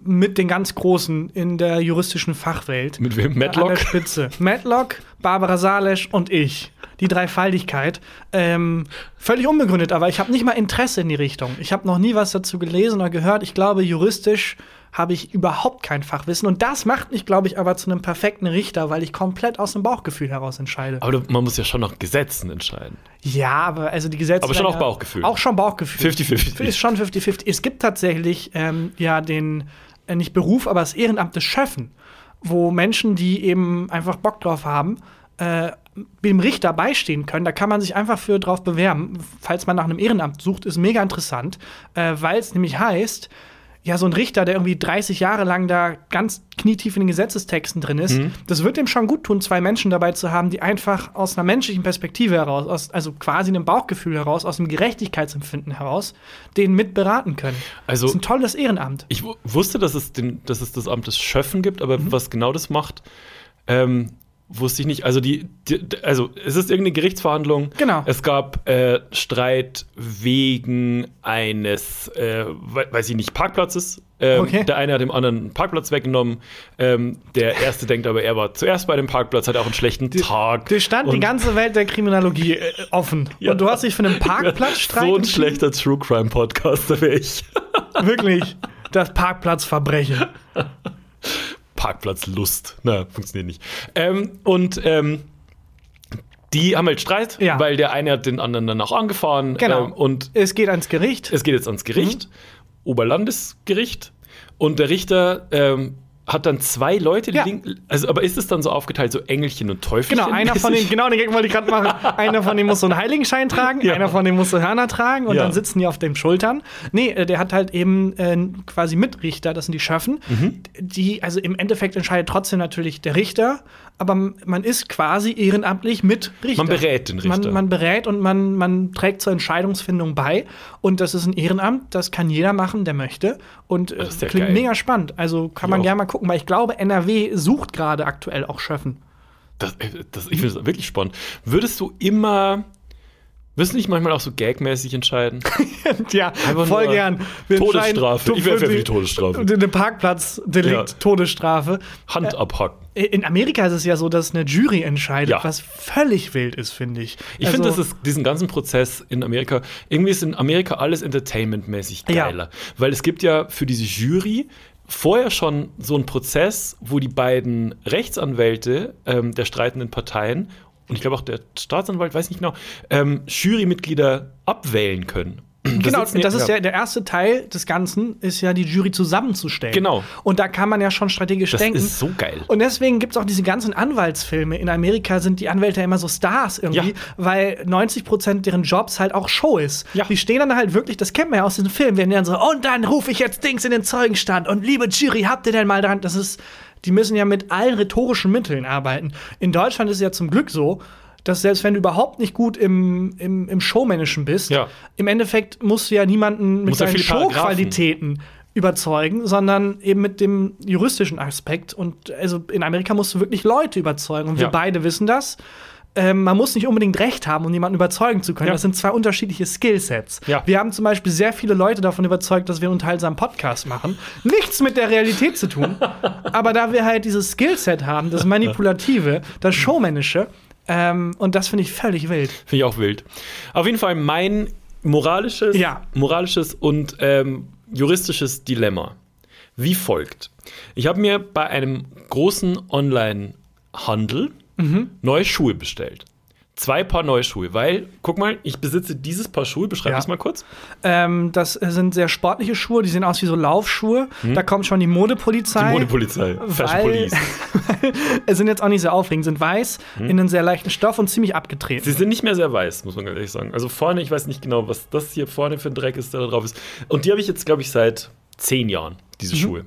mit den ganz Großen in der juristischen Fachwelt. Mit wem? An der Matlock? Spitze. Matlock, Barbara Salesch und ich. Die Dreifaltigkeit. Ähm, völlig unbegründet, aber ich habe nicht mal Interesse in die Richtung. Ich habe noch nie was dazu gelesen oder gehört. Ich glaube, juristisch habe ich überhaupt kein Fachwissen. Und das macht mich, glaube ich, aber zu einem perfekten Richter, weil ich komplett aus dem Bauchgefühl heraus entscheide. Aber man muss ja schon nach Gesetzen entscheiden. Ja, aber also die Gesetze. Aber schon auch Bauchgefühl. Auch schon Bauchgefühl. 50-50. Ist schon 50-50. Es gibt tatsächlich ähm, ja den, äh, nicht Beruf, aber das Ehrenamt des Schöffen, wo Menschen, die eben einfach Bock drauf haben, äh, dem Richter beistehen können. Da kann man sich einfach für drauf bewerben. Falls man nach einem Ehrenamt sucht, ist mega interessant, äh, weil es nämlich heißt, ja, so ein Richter, der irgendwie 30 Jahre lang da ganz knietief in den Gesetzestexten drin ist, das wird dem schon gut tun, zwei Menschen dabei zu haben, die einfach aus einer menschlichen Perspektive heraus, aus, also quasi einem Bauchgefühl heraus, aus dem Gerechtigkeitsempfinden heraus, den mit beraten können. Also- das ist ein tolles Ehrenamt. Ich wu- wusste, dass es, den, dass es das Amt des Schöffen gibt, aber was genau das macht, ähm, wusste ich nicht. Also, die, die, also es ist irgendeine Gerichtsverhandlung. Genau. Es gab äh, Streit wegen eines, äh, we- weiß ich nicht, Parkplatzes. Ähm, Okay. Der eine hat dem anderen einen Parkplatz weggenommen. Ähm, der erste denkt aber, er war zuerst bei dem Parkplatz, hat auch einen schlechten Tag. Dir stand die ganze Welt der Kriminologie äh, offen. [LAUGHS] Ja. Und du hast dich für einen Parkplatzstreit [LAUGHS] So ein schlechter True Crime Podcaster wäre ich. Wirklich. [LAUGHS] Das Parkplatzverbrechen. Parkplatzlust. Na, funktioniert nicht. Ähm, und ähm, die haben halt Streit, Ja. weil der eine hat den anderen dann auch angefahren. Genau. Ähm, und Es geht ans Gericht. es geht jetzt ans Gericht, Mhm. Oberlandesgericht. Und der Richter ähm, hat dann zwei Leute, die Ja. liegen, also aber ist es dann so aufgeteilt, so Engelchen und Teufelchen? Genau, einer von den, [LAUGHS] genau den Gag wollte ich gerade machen. Einer von denen muss so einen Heiligenschein tragen, Ja. einer von denen muss so Hörner tragen und Ja. dann sitzen die auf den Schultern. Nee, äh, der hat halt eben äh, quasi Mitrichter, das sind die Schöffen. Mhm. Die, also im Endeffekt entscheidet trotzdem natürlich der Richter, aber man ist quasi ehrenamtlich mit Richter. Man berät den Richter. Man, man berät und man, man trägt zur Entscheidungsfindung bei. Und das ist ein Ehrenamt, das kann jeder machen, der möchte. Und äh, ja klingt geil. mega spannend. Also kann Ich man auch. gerne mal gucken, weil ich glaube, NRW sucht gerade aktuell auch Schöffen. Das, äh, das, ich finde das wirklich spannend. Würdest du immer, du nicht manchmal auch so gagmäßig entscheiden? [LAUGHS] Ja, Einfach voll nur gern. Wir Todesstrafe. Ich wäre für die Todesstrafe. Den Parkplatzdelikt, Ja. Todesstrafe. Hand abhacken. In Amerika ist es ja so, dass eine Jury entscheidet, Ja. was völlig wild ist, finde ich. Ich Also, finde, das ist diesen ganzen Prozess in Amerika, irgendwie ist in Amerika alles entertainmentmäßig Ja. geiler. Weil es gibt ja für diese Jury vorher schon so einen Prozess, wo die beiden Rechtsanwälte ähm, der streitenden Parteien und ich glaube auch der Staatsanwalt, weiß nicht genau, ähm, Jurymitglieder abwählen können. Genau, sitzen- das ist ja. ja der erste Teil des Ganzen, ist ja die Jury zusammenzustellen. Genau. Und da kann man ja schon strategisch Das denken. ist so geil. Und deswegen gibt es auch diese ganzen Anwaltsfilme. In Amerika sind die Anwälte immer so Stars irgendwie, Ja. weil 90 Prozent deren Jobs halt auch Show ist. Ja. Die stehen dann halt wirklich, das kennt man ja aus diesen Filmen, werden dann so, und dann rufe ich jetzt Dings in den Zeugenstand und liebe Jury, habt ihr denn mal dran? Das ist, die müssen ja mit allen rhetorischen Mitteln arbeiten. In Deutschland ist es ja zum Glück so, dass selbst wenn du überhaupt nicht gut im, im, im Showmanischen bist, Ja. im Endeffekt musst du ja niemanden mit Musst ja. Showqualitäten überzeugen, sondern eben mit dem juristischen Aspekt. Und also in Amerika musst du wirklich Leute überzeugen. Und wir Ja. beide wissen das. Ähm, man muss nicht unbedingt Recht haben, um jemanden überzeugen zu können. Ja. Das sind zwei unterschiedliche Skillsets. Ja. Wir haben zum Beispiel sehr viele Leute davon überzeugt, dass wir einen unterhaltsamen Podcast machen. Nichts mit der Realität zu tun. [LAUGHS] aber da wir halt dieses Skillset haben, das Manipulative, das Showmännische, ähm, und das finde ich völlig wild. Finde ich auch wild. Auf jeden Fall mein moralisches, Ja. moralisches und ähm, juristisches Dilemma. Wie folgt. Ich habe mir bei einem großen Online-Handel Mhm. neue Schuhe bestellt. Zwei Paar neue Schuhe, weil, guck mal, ich besitze dieses Paar Schuhe, beschreibe Ja. es mal kurz. Ähm, das sind sehr sportliche Schuhe, die sehen aus wie so Laufschuhe. Da kommt schon die Modepolizei. Hm? Die Modepolizei, Fashion Police. [LAUGHS] Es sind jetzt auch nicht sehr aufregend, sind weiß, Hm? in einem sehr leichten Stoff und ziemlich abgetreten. Sie sind nicht mehr sehr weiß, muss man ganz ehrlich sagen. Also vorne, ich weiß nicht genau, was das hier vorne für ein Dreck ist, der da drauf ist. Und die habe ich jetzt, glaube ich, seit zehn Jahren, diese Mhm. Schuhe.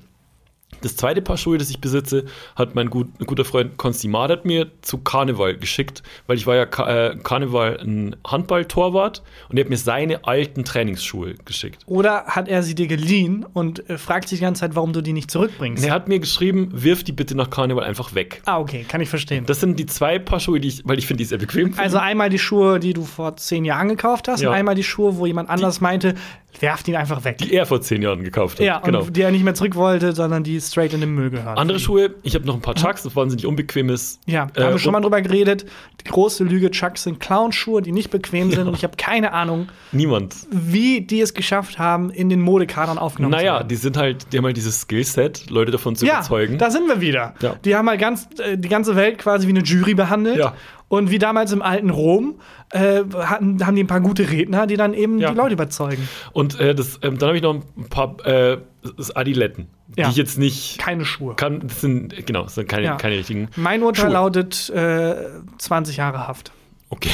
Das zweite Paar Schuhe, das ich besitze, hat mein gut, guter Freund Konsti Madert mir zu Karneval geschickt, weil ich war ja Ka äh, Karneval ein Handballtorwart und er hat mir seine alten Trainingsschuhe geschickt. Oder hat er sie dir geliehen und äh, fragt sich die ganze Zeit, warum du die nicht zurückbringst? Und er hat mir geschrieben, wirf die bitte nach Karneval einfach weg. Ah, okay, kann ich verstehen. Das sind die zwei Paar Schuhe, die ich, weil ich finde die sehr bequem. also einmal die Schuhe, die du vor zehn Jahren gekauft hast, Ja. und einmal die Schuhe, wo jemand anders meinte, werf die einfach weg. die er vor zehn Jahren gekauft hat. ja, und genau. die er nicht mehr zurück wollte, sondern die straight in den Müll gehören. Andere Schuhe, ich habe noch ein paar Chucks, das wahnsinnig unbequemes. Ja, da Äh, haben wir schon mal drüber geredet. Die große Lüge, Chucks sind Clownschuhe, die nicht bequem sind. Und ich habe keine Ahnung, Niemand. wie die es geschafft haben, in den Modekadern aufgenommen zu Naja, werden. die sind halt, die haben halt dieses Skillset, Leute davon zu ja, überzeugen. da sind wir wieder. Ja. Die haben halt ganz, äh, die ganze Welt quasi wie eine Jury behandelt. Ja. Und wie damals im alten Rom äh, hatten, haben die ein paar gute Redner, die dann eben Ja. die Leute überzeugen. Und äh, das, ähm, dann habe ich noch ein paar äh, Adiletten, Ja. die ich jetzt nicht Keine Schuhe. kann. Das sind, genau, das sind keine, Ja. keine richtigen. Mein Urteil Schuhe. lautet äh, 20 Jahre Haft. Okay.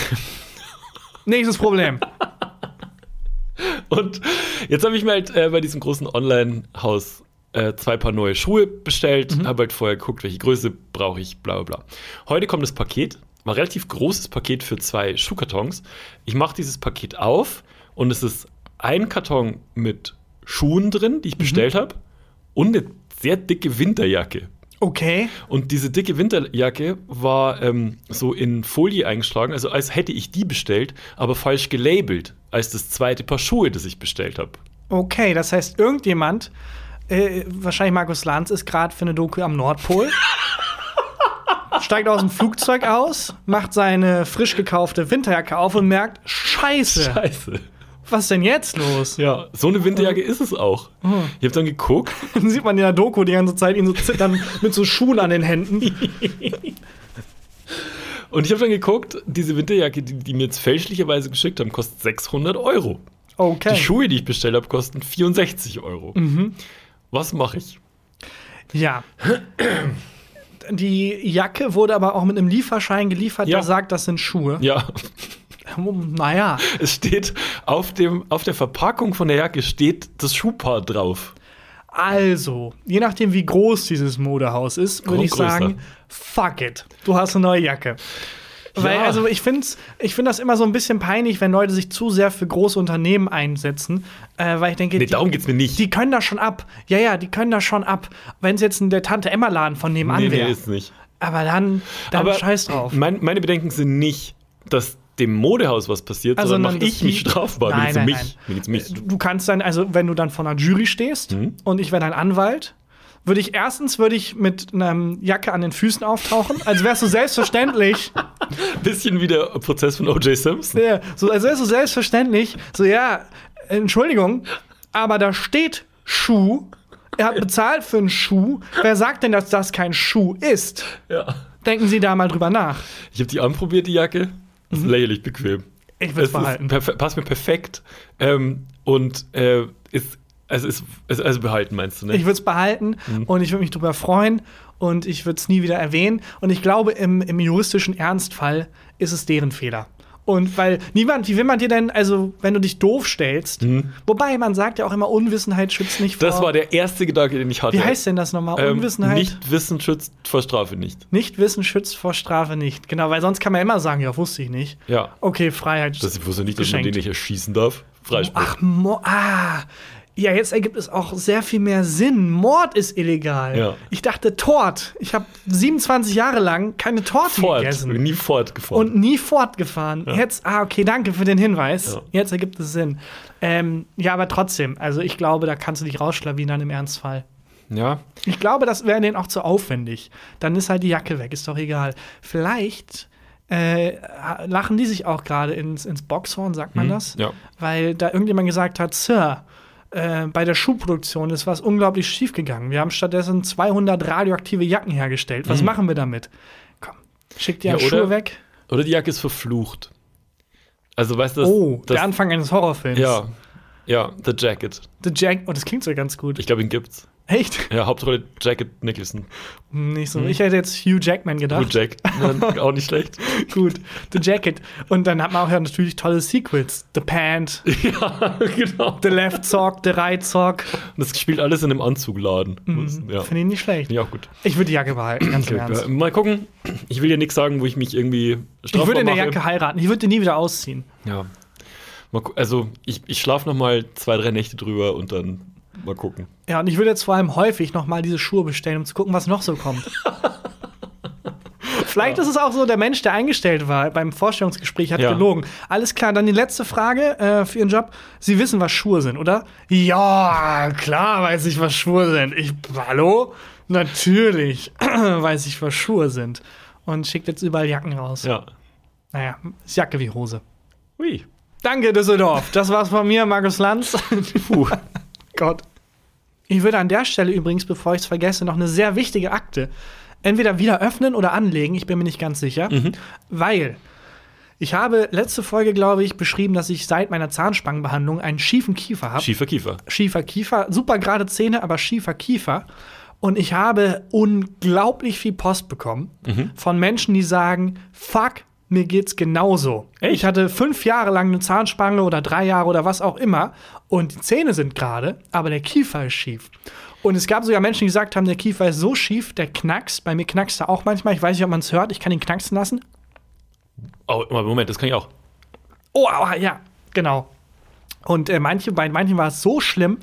Nächstes Problem. [LAUGHS] Und jetzt habe ich mir halt äh, bei diesem großen Online-Haus äh, zwei Paar neue Schuhe bestellt, Mhm. habe halt vorher geguckt, welche Größe brauche ich, bla bla bla. Heute kommt das Paket, war ein relativ großes Paket für zwei Schuhkartons. Ich mache dieses Paket auf und es ist ein Karton mit Schuhen drin, die ich bestellt habe, und eine sehr dicke Winterjacke. Okay. Und diese dicke Winterjacke war ähm, so in Folie eingeschlagen, also als hätte ich die bestellt, aber falsch gelabelt als das zweite Paar Schuhe, das ich bestellt habe. Okay, das heißt, irgendjemand, äh, wahrscheinlich Markus Lanz, ist gerade für eine Doku am Nordpol. [LAUGHS] steigt aus dem Flugzeug aus, macht seine frisch gekaufte Winterjacke auf und merkt, scheiße, Scheiße. was ist denn jetzt los? Ja, so eine Winterjacke ist es auch. Ich habe dann geguckt. [LAUGHS] Dann sieht man in der Doku die ganze Zeit ihn so zittern mit so Schuhen an den Händen. [LAUGHS] Und ich habe dann geguckt, diese Winterjacke, die, die mir jetzt fälschlicherweise geschickt haben, kostet 600 Euro. Okay. Die Schuhe, die ich bestellt habe, kosten 64 Euro. Was mache ich? Ja. [CLEARS THROAT] Die Jacke wurde aber auch mit einem Lieferschein geliefert, Ja. der sagt, das sind Schuhe. Ja, Naja. es steht auf, dem, auf der Verpackung von der Jacke steht das Schuhpaar drauf. Also, je nachdem, wie groß dieses Modehaus ist, würde ich sagen, fuck it. Du hast eine neue Jacke. Weil, Ja. also ich finde ich find das immer so ein bisschen peinlich, wenn Leute sich zu sehr für große Unternehmen einsetzen. Äh, weil ich denke, Nee, die, darum geht's mir nicht. die können da schon ab. Ja, ja, die können da schon ab. Wenn es jetzt der Tante Emma-Laden von nebenan nee, nee, wäre. ist nicht. aber dann, dann Aber scheiß drauf. Mein, meine Bedenken sind nicht, dass dem Modehaus was passiert, Also, sondern mache ich mich strafbar. Nein, nein, mich. nein. Mich. Du kannst dann, also wenn du dann vor einer Jury stehst und ich wäre dein Anwalt, würde ich erstens würde ich mit einer Jacke an den Füßen auftauchen, als wärst du selbstverständlich, [LAUGHS] Bisschen wie der Prozess von O.J. Simpson. ja, so als wärst du selbstverständlich, so ja, Entschuldigung, aber da steht Schuh. Er hat bezahlt für einen Schuh. Wer sagt denn, dass das kein Schuh ist? Ja. Denken Sie da mal drüber nach. Ich habe die anprobiert, die Jacke. Mhm. Ist lächerlich bequem. Ich würd's Es behalten. passt mir perfekt. Ähm, und äh, ist, also, ist, ist, also behalten, meinst du, ne? Ich würde es behalten Mhm. und ich würde mich darüber freuen und ich würde es nie wieder erwähnen. Und ich glaube, im, im juristischen Ernstfall ist es deren Fehler. Und weil niemand, wie will man dir denn, also wenn du dich doof stellst, wobei man sagt ja auch immer, Unwissenheit schützt nicht vor. Mhm. das war der erste Gedanke, den ich hatte. wie heißt denn das nochmal? ähm, Unwissenheit? Nicht Wissen schützt vor Strafe nicht. Nicht Wissen schützt vor Strafe nicht. Genau, weil sonst kann man immer sagen, ja, wusste ich nicht. Ja. Okay, Freiheit. Das, ich wusste nicht, dass man geschenkt. den nicht erschießen darf. Freispruch. Ach, Mo ah. Ja, jetzt ergibt es auch sehr viel mehr Sinn. Mord ist illegal. Ja. Ich dachte Tort. Ich habe 27 Jahre lang keine Torte Fort. gegessen. Nie fortgefahren. Und nie fortgefahren. Jetzt, ah, okay, danke für den Hinweis. Ja. Jetzt ergibt es Sinn. Ähm, ja, aber trotzdem, also ich glaube, da kannst du dich rausschlawinern im Ernstfall. ja. Ich glaube, das wäre denen auch zu aufwendig. Dann ist halt die Jacke weg, ist doch egal. Vielleicht äh, lachen die sich auch gerade ins, ins Boxhorn, sagt man das? ja. Weil da irgendjemand gesagt hat, Sir, äh, bei der Schuhproduktion ist was unglaublich schief gegangen. Wir haben stattdessen 200 radioaktive Jacken hergestellt. Was machen wir damit? Komm, schick die Ja, Schuhe oder- weg. Oder die Jacke ist verflucht. Also, weißt du, das, Oh, das, der Anfang eines Horrorfilms. Ja. Ja, The Jacket. The Jack, oh, das klingt so ganz gut. Ich glaube, ihn gibt's. Echt? Ja, Hauptrolle Jacket Nicholson. Nicht so. Ich hätte jetzt Hugh Jackman gedacht. Gut, Jack. [LAUGHS] Nein, auch nicht schlecht. Gut, The Jacket. Und dann hat man auch ja natürlich tolle Sequels. The Pant, [LAUGHS] ja, genau. The Left Sock, The Right Sock. Und das spielt alles in einem Anzugladen. Ja. Finde ich nicht schlecht. Auch gut. Ich würde die Jacke behalten, ganz im Ernst. ja, mal gucken. Ich will ja nichts sagen, wo ich mich irgendwie strafbar Ich würde in der mache. Jacke heiraten. Ich würde die nie wieder ausziehen. Ja. Also, ich, ich schlafe noch mal zwei, drei Nächte drüber und dann mal gucken. Ja, und ich würde jetzt vor allem häufig noch mal diese Schuhe bestellen, um zu gucken, was noch so kommt. [LAUGHS] Vielleicht ist es auch so, der Mensch, der eingestellt war beim Vorstellungsgespräch, hat Ja. gelogen. Alles klar, dann die letzte Frage äh, für Ihren Job. Sie wissen, was Schuhe sind, oder? Ja, klar weiß ich, was Schuhe sind. Ich, hallo? Natürlich [CLEARS THROAT] weiß ich, was Schuhe sind. Und schickt jetzt überall Jacken raus. Ja. Naja, ist Jacke wie Hose. Ui. Danke, Düsseldorf. Das war's von mir, Markus Lanz. Puh. [LAUGHS] Gott. Ich würde an der Stelle übrigens, bevor ich es vergesse, noch eine sehr wichtige Akte entweder wieder öffnen oder anlegen. Ich bin mir nicht ganz sicher. Weil ich habe letzte Folge, glaube ich, beschrieben, dass ich seit meiner Zahnspangenbehandlung einen schiefen Kiefer habe. Schiefer Kiefer. schiefer Kiefer, super gerade Zähne, aber schiefer Kiefer. Und ich habe unglaublich viel Post bekommen von Menschen, die sagen, fuck, mir geht's genauso. Echt? Ich hatte fünf Jahre lang eine Zahnspange oder drei Jahre oder was auch immer und die Zähne sind gerade, aber der Kiefer ist schief. Und es gab sogar Menschen, die gesagt haben, der Kiefer ist so schief, der knackst. Bei mir knackst er auch manchmal. Ich weiß nicht, ob man es hört. Ich kann ihn knacksen lassen. Oh, Moment, das kann ich auch. Oh, aua, ja, genau. Und äh, manche, bei manchen war es so schlimm,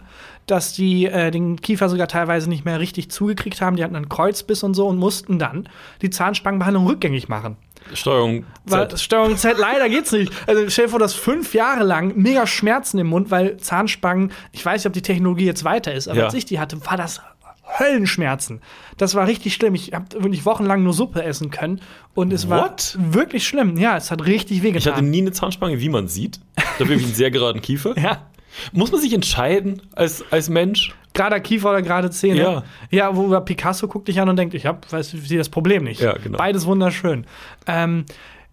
dass die äh, den Kiefer sogar teilweise nicht mehr richtig zugekriegt haben. Die hatten einen Kreuzbiss und so und mussten dann die Zahnspangenbehandlung rückgängig machen. Steuerung Weil Z. Steuerung Z, leider geht's nicht. Also stell dir vor, dass fünf Jahre lang mega Schmerzen im Mund, weil Zahnspangen, ich weiß nicht, ob die Technologie jetzt weiter ist, aber Ja. als ich die hatte, war das Höllenschmerzen. Das war richtig schlimm. Ich habe wirklich wochenlang nur Suppe essen können und es What? war wirklich schlimm. Ja, es hat richtig Ich wehgetan. hatte nie eine Zahnspange, wie man sieht. Dafür habe ich einen sehr geraden Kiefer. [LAUGHS] ja. Muss man sich entscheiden als, als Mensch? Gerade Kiefer oder gerade Zähne. Ja. Ja, wo Picasso guckt dich an und denkt, ich hab, weiß, ich sehe das Problem nicht. Ja, genau. Beides wunderschön. Ähm,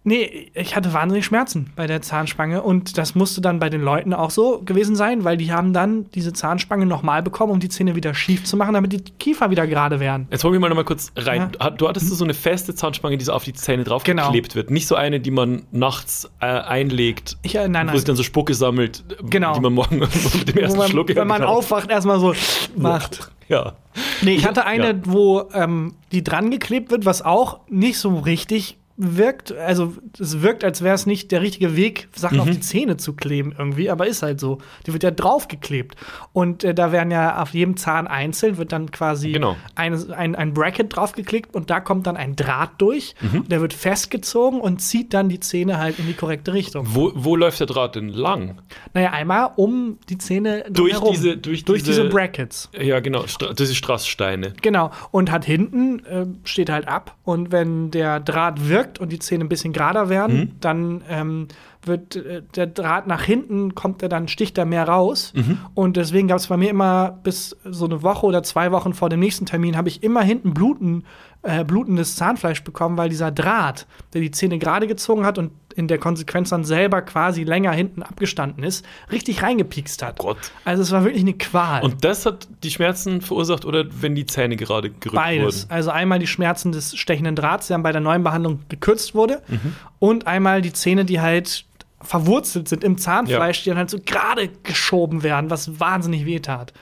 nee, ich hatte wahnsinnig Schmerzen bei der Zahnspange und das musste dann bei den Leuten auch so gewesen sein, weil die haben dann diese Zahnspange nochmal bekommen, um die Zähne wieder schief zu machen, damit die Kiefer wieder gerade wären. Jetzt wollen wir mal noch mal kurz rein. Ja. Du hattest so eine feste Zahnspange, die so auf die Zähne Genau. draufgeklebt wird. Nicht so eine, die man nachts äh, einlegt, Ich, äh, nein, wo sich dann so Spucke sammelt, äh, Genau. die man morgen [LAUGHS] mit dem ersten man, Schluck wenn man genau. aufwacht, erstmal so macht. Ja. Nee, ich hatte eine, Ja. wo ähm, die dran geklebt wird, was auch nicht so richtig wirkt. Also es wirkt, als wäre es nicht der richtige Weg, Sachen Mhm. auf die Zähne zu kleben irgendwie, aber ist halt so. Die wird ja draufgeklebt. Und äh, da werden ja auf jedem Zahn einzeln, wird dann quasi Genau. eine, ein, ein Bracket draufgeklickt und da kommt dann ein Draht durch. Mhm. Der wird festgezogen und zieht dann die Zähne halt in die korrekte Richtung. Wo, wo läuft der Draht denn lang? Naja, einmal um die Zähne Durch drumherum. diese- durch durch diese- diese Brackets. Ja, genau. Stra diese Strasssteine. Genau. Und hat hinten, äh, steht halt ab. Und wenn der Draht wirkt und die Zähne ein bisschen gerader werden, Mhm. dann ähm, wird äh, der Draht nach hinten, kommt er dann, sticht er mehr raus. Mhm. Und deswegen gab es bei mir immer bis so eine Woche oder zwei Wochen vor dem nächsten Termin, habe ich immer hinten bluten, äh, blutendes Zahnfleisch bekommen, weil dieser Draht, der die Zähne gerade gezogen hat und in der Konsequenz dann selber quasi länger hinten abgestanden ist, richtig reingepiekst hat. Oh Gott. Also es war wirklich eine Qual. Und das hat die Schmerzen verursacht oder wenn die Zähne gerade gerückt Beides. wurden? Also einmal die Schmerzen des stechenden Drahts, der dann bei der neuen Behandlung gekürzt wurde. Mhm. Und einmal die Zähne, die halt verwurzelt sind im Zahnfleisch, die dann halt so gerade geschoben werden, was wahnsinnig weh tat.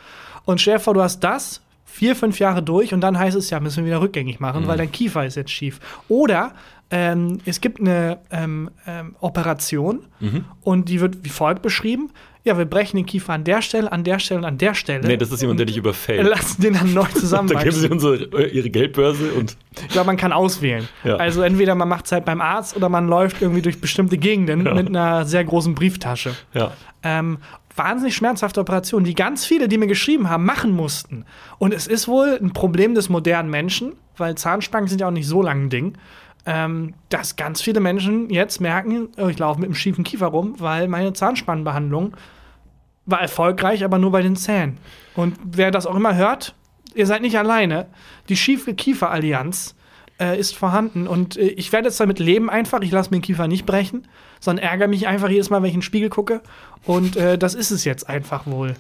Und stell dir vor, du hast das vier, fünf Jahre durch und dann heißt es ja, müssen wir wieder rückgängig machen, weil dein Kiefer ist jetzt schief. Oder ähm, es gibt eine ähm, ähm, Operation und die wird wie folgt beschrieben. Ja, wir brechen den Kiefer an der Stelle, an der Stelle und an der Stelle. Nee, das ist jemand, der dich Wir überfällt. lassen den dann neu [LAUGHS] Da geben sie zusammenwachsen. unsere, äh, ihre Geldbörse und Ich glaube, man kann auswählen. Ja. Also entweder man macht es halt beim Arzt oder man läuft irgendwie durch bestimmte Gegenden Ja. mit einer sehr großen Brieftasche. ja. Wahnsinnig schmerzhafte Operationen, die ganz viele, die mir geschrieben haben, machen mussten. Und es ist wohl ein Problem des modernen Menschen, weil Zahnspangen sind ja auch nicht so lang ein Ding, ähm, dass ganz viele Menschen jetzt merken, oh, ich laufe mit einem schiefen Kiefer rum, weil meine Zahnspangenbehandlung war erfolgreich, aber nur bei den Zähnen. Und wer das auch immer hört, ihr seid nicht alleine. Die schiefe Kieferallianz äh, ist vorhanden und äh, ich werde jetzt damit leben einfach. Ich lasse mir den Kiefer nicht brechen, sondern ärgere mich einfach jedes Mal, wenn ich in den Spiegel gucke. Und äh, das ist es jetzt einfach wohl.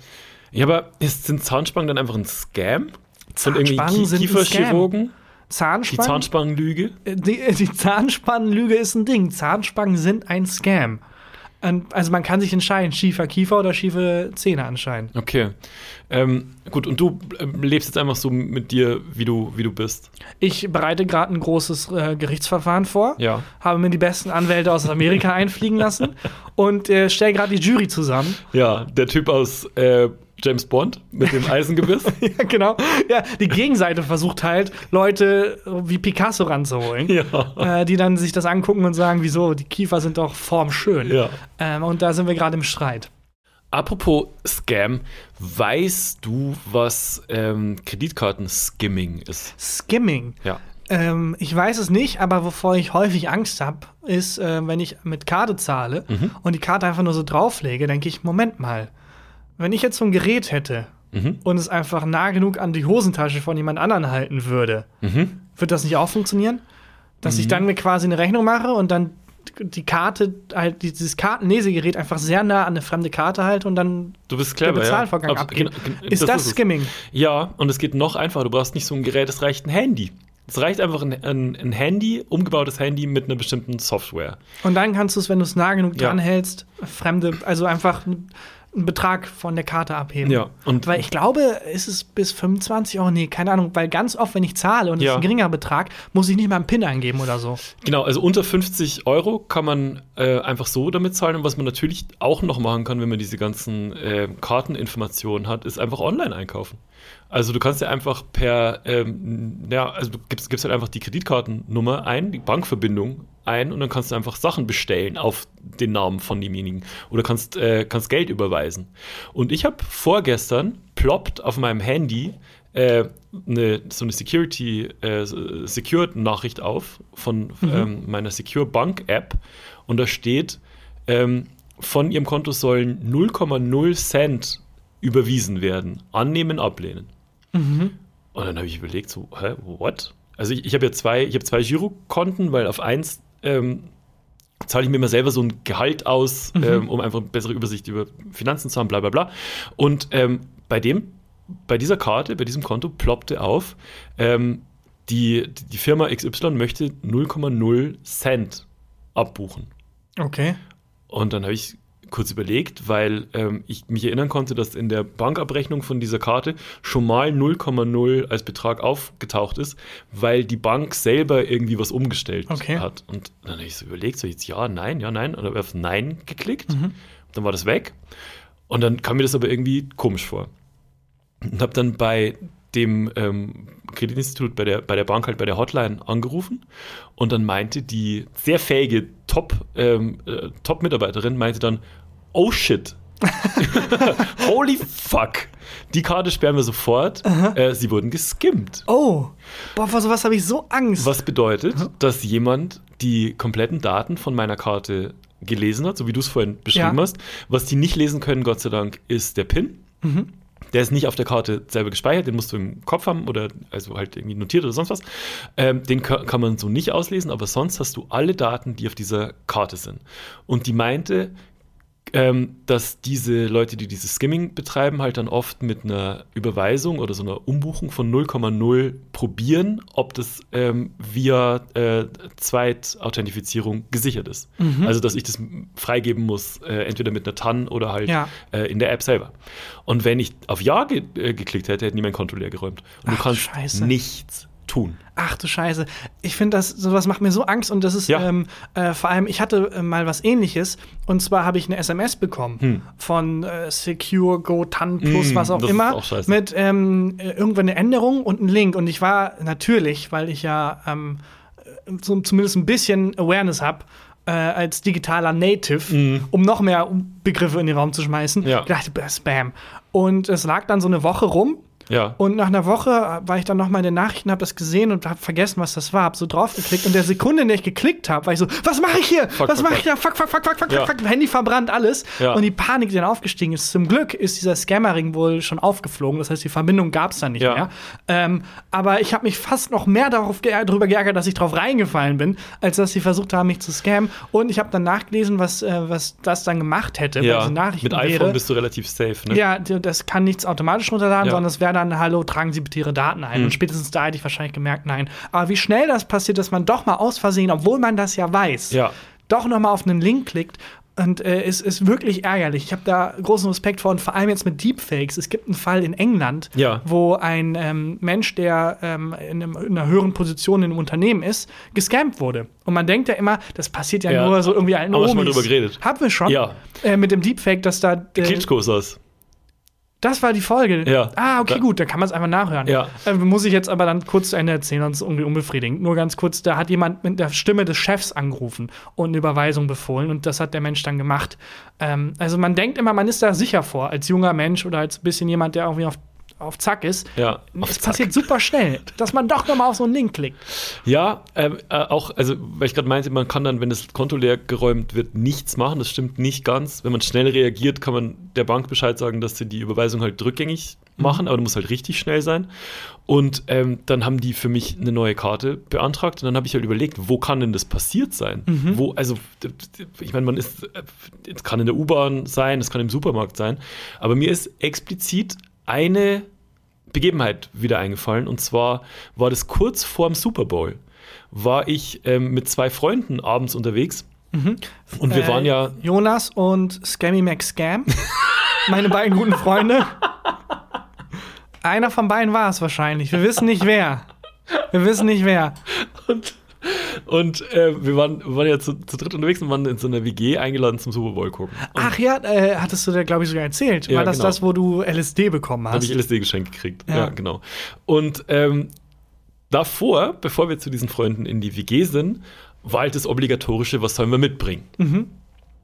Ja, aber ist, sind Zahnspangen dann einfach ein Scam? Von irgendwie sind Kieferchirurgen? Die Zahnspangen. Zahnspangenlüge? Äh, Die, die Zahnspannenlüge ist ein Ding. Zahnspangen sind ein Scam. Und, also man kann sich entscheiden, schiefer Kiefer oder schiefe Zähne anscheinend. Okay. Ähm, gut, und du ähm, lebst jetzt einfach so mit dir, wie du, wie du bist. Ich bereite gerade ein großes äh, Gerichtsverfahren vor. Ja. habe mir die besten Anwälte aus Amerika [LAUGHS] einfliegen lassen und äh, stelle gerade die Jury zusammen. Ja, der Typ aus äh, James Bond mit dem Eisengebiss. [LAUGHS] ja, genau. Ja, die Gegenseite versucht halt, Leute wie Picasso ranzuholen, ja. äh, die dann sich das angucken und sagen, wieso, die Kiefer sind doch formschön. Ja. Ähm, und da sind wir gerade im Streit. Apropos Scam, weißt du, was ähm, Kreditkarten-Skimming ist? Skimming. Ja. Ähm, ich weiß es nicht, aber wovor ich häufig Angst habe, ist, äh, wenn ich mit Karte zahle Mhm. und die Karte einfach nur so drauflege, denke ich, Moment mal, wenn ich jetzt so ein Gerät hätte Mhm. und es einfach nah genug an die Hosentasche von jemand anderen halten würde, Mhm. wird das nicht auch funktionieren? Dass ich dann mir quasi eine Rechnung mache und dann die Karte, halt dieses Kartenlesegerät einfach sehr nah an eine fremde Karte halte und dann Du bist der clever, Bezahlvorgang ja. Abgeht. genau, genau, ist das, es. Skimming? Ja, und es geht noch einfacher. Du brauchst nicht so ein Gerät, es reicht ein Handy. Es reicht einfach ein, ein, ein Handy, umgebautes Handy mit einer bestimmten Software. Und dann kannst du es, wenn du es nah genug Ja. dran hältst, fremde, also einfach einen Betrag von der Karte abheben. Ja, und Weil ich glaube, ist es bis 25 Euro? Nee, keine Ahnung, weil ganz oft, wenn ich zahle und es Ja. ist ein geringerer Betrag, muss ich nicht mal einen PIN eingeben oder so. Genau, also unter 50 Euro kann man äh, einfach so damit zahlen. Und was man natürlich auch noch machen kann, wenn man diese ganzen äh, Karteninformationen hat, ist einfach online einkaufen. Also du kannst ja einfach per, ähm, ja, also du gibst, gibst halt einfach die Kreditkartennummer ein, die Bankverbindung ein und dann kannst du einfach Sachen bestellen auf den Namen von demjenigen. Oder kannst, äh, kannst Geld überweisen. Und ich habe vorgestern ploppt auf meinem Handy äh, eine, so eine Security, äh, Secured-Nachricht auf von ähm, meiner Secure Bank App und da steht, ähm, von ihrem Konto sollen 0,0 Cent überwiesen werden. Annehmen, ablehnen. Und dann habe ich überlegt, so, hä, what? Also ich, ich habe ja zwei, ich habe zwei Girokonten, weil auf eins ähm, zahle ich mir immer selber so ein Gehalt aus, ähm, um einfach eine bessere Übersicht über Finanzen zu haben, bla bla bla. Und ähm, bei dem, bei dieser Karte, bei diesem Konto ploppte auf, ähm, die, die Firma XY möchte 0,0 Cent abbuchen. Okay. Und dann habe ich kurz überlegt, weil ähm, ich mich erinnern konnte, dass in der Bankabrechnung von dieser Karte schon mal 0,0 als Betrag aufgetaucht ist, weil die Bank selber irgendwie was umgestellt Okay. hat. Und dann habe ich so überlegt, so jetzt ja, nein, ja, nein. Und habe auf Nein geklickt. Dann war das weg. Und dann kam mir das aber irgendwie komisch vor. Und habe dann bei dem ähm, Kreditinstitut, bei der, bei der Bank halt bei der Hotline angerufen und dann meinte die sehr fähige Top, ähm, äh, Top-Mitarbeiterin, meinte dann, oh shit, [LAUGHS] [LAUGHS] holy fuck, die Karte sperren wir sofort, äh, sie wurden geskimmt. Oh, boah, vor sowas habe ich so Angst. Was bedeutet, dass jemand die kompletten Daten von meiner Karte gelesen hat, so wie du es vorhin beschrieben Ja. hast. Was die nicht lesen können, Gott sei Dank, ist der PIN. Der ist nicht auf der Karte selber gespeichert, den musst du im Kopf haben oder also halt irgendwie notiert oder sonst was. Ähm, den ka- kann man so nicht auslesen, aber sonst hast du alle Daten, die auf dieser Karte sind. Und die meinte, ähm, dass diese Leute, die dieses Skimming betreiben, halt dann oft mit einer Überweisung oder so einer Umbuchung von 0,0 probieren, ob das ähm, via äh, Zweitauthentifizierung gesichert ist. Also, dass ich das freigeben muss, äh, entweder mit einer TAN oder halt Ja. äh, in der App selber. Und wenn ich auf Ja ge äh, geklickt hätte, hätten die mein Konto leer geräumt. Und Ach, du kannst Scheiße. nichts tun. Ach du Scheiße. Ich finde das, sowas macht mir so Angst und das ist Ja. ähm, äh, vor allem, ich hatte äh, mal was ähnliches und zwar habe ich eine SMS bekommen Hm. von äh, Secure Go TAN Plus, Mm, was auch immer, auch mit ähm, äh, irgendwann eine Änderung und einen Link und ich war natürlich, weil ich ja ähm, äh, so, zumindest ein bisschen Awareness habe, äh, als digitaler Native, um noch mehr Begriffe in den Raum zu schmeißen. Ja. gedacht, äh, Spam. Und es lag dann so eine Woche rum Ja. und nach einer Woche war ich dann noch mal in den Nachrichten, habe das gesehen und habe vergessen, was das war. Hab so draufgeklickt und der Sekunde, in der ich geklickt habe, war ich so, was mache ich hier? Fuck, was mache ich da? Fuck, fuck, fuck, fuck, fuck, Ja. fuck, Handy verbrannt, alles. Ja. Und die Panik, die dann aufgestiegen ist. Zum Glück ist dieser Scammerring wohl schon aufgeflogen. Das heißt, die Verbindung gab es dann nicht Ja. mehr. Ähm, aber ich habe mich fast noch mehr darauf ge darüber geärgert, dass ich drauf reingefallen bin, als dass sie versucht haben, mich zu scammen. Und ich habe dann nachgelesen, was, äh, was das dann gemacht hätte, ja. Mit iPhone wäre. bist du relativ safe, ne? Ja, das kann nichts automatisch runterladen, sondern es wäre dann, hallo, tragen Sie bitte Ihre Daten ein. Hm. Und spätestens da hätte ich wahrscheinlich gemerkt, nein. Aber wie schnell das passiert, dass man doch mal aus Versehen, obwohl man das ja weiß, Ja. doch noch mal auf einen Link klickt. Und äh, es ist wirklich ärgerlich. Ich habe da großen Respekt vor und vor allem jetzt mit Deepfakes. Es gibt einen Fall in England, Ja. wo ein ähm, Mensch, der ähm, in, einem, in einer höheren Position in einem Unternehmen ist, gescampt wurde. Und man denkt ja immer, das passiert ja, Ja. nur so irgendwie alten Haben wir schon mal Omis. drüber geredet. Haben wir schon. Ja. Äh, mit dem Deepfake, dass da. Äh, Klitschko ist das. Das war die Folge. Ja. Ah, okay, gut, dann kann man es einfach nachhören. Ja. Äh, muss ich jetzt aber dann kurz zu Ende erzählen, sonst ist es irgendwie unbefriedigend. Nur ganz kurz, da hat jemand mit der Stimme des Chefs angerufen und eine Überweisung befohlen und das hat der Mensch dann gemacht. Ähm, also man denkt immer, man ist da sicher vor, als junger Mensch oder als bisschen jemand, der irgendwie auf, auf Zack ist. Ja. Es Zack. passiert super schnell, dass man doch noch mal auf so einen Link klickt. Ja, ähm, äh, auch, also, weil ich gerade meinte, man kann dann, wenn das Konto leer geräumt wird, nichts machen. Das stimmt nicht ganz. Wenn man schnell reagiert, kann man der Bank Bescheid sagen, dass sie die Überweisung halt rückgängig machen, aber du musst halt richtig schnell sein. Und ähm, dann haben die für mich eine neue Karte beantragt und dann habe ich halt überlegt, wo kann denn das passiert sein? Wo, also, ich meine, man ist, äh, es kann in der U-Bahn sein, es kann im Supermarkt sein, aber mir ist explizit eine Begebenheit wieder eingefallen. Und zwar war das kurz vorm Super Bowl. War ich ähm, mit zwei Freunden abends unterwegs. Und wir Äh, waren ja. Jonas und Scammy McScam, [LAUGHS] meine beiden guten Freunde. Einer von beiden war es wahrscheinlich. Wir wissen nicht wer. Wir wissen nicht wer. Und, und äh, wir, waren, wir waren ja zu, zu dritt unterwegs und waren in so einer WG eingeladen zum Super Bowl gucken. Und Ach ja, äh, hattest du da, glaube ich, sogar erzählt. Ja, War das genau. das, wo du LSD bekommen Da habe hast? ich LSD-Geschenk gekriegt. Ja. Ja. genau. Und ähm, davor, bevor wir zu diesen Freunden in die WG sind, war halt das Obligatorische, was sollen wir mitbringen?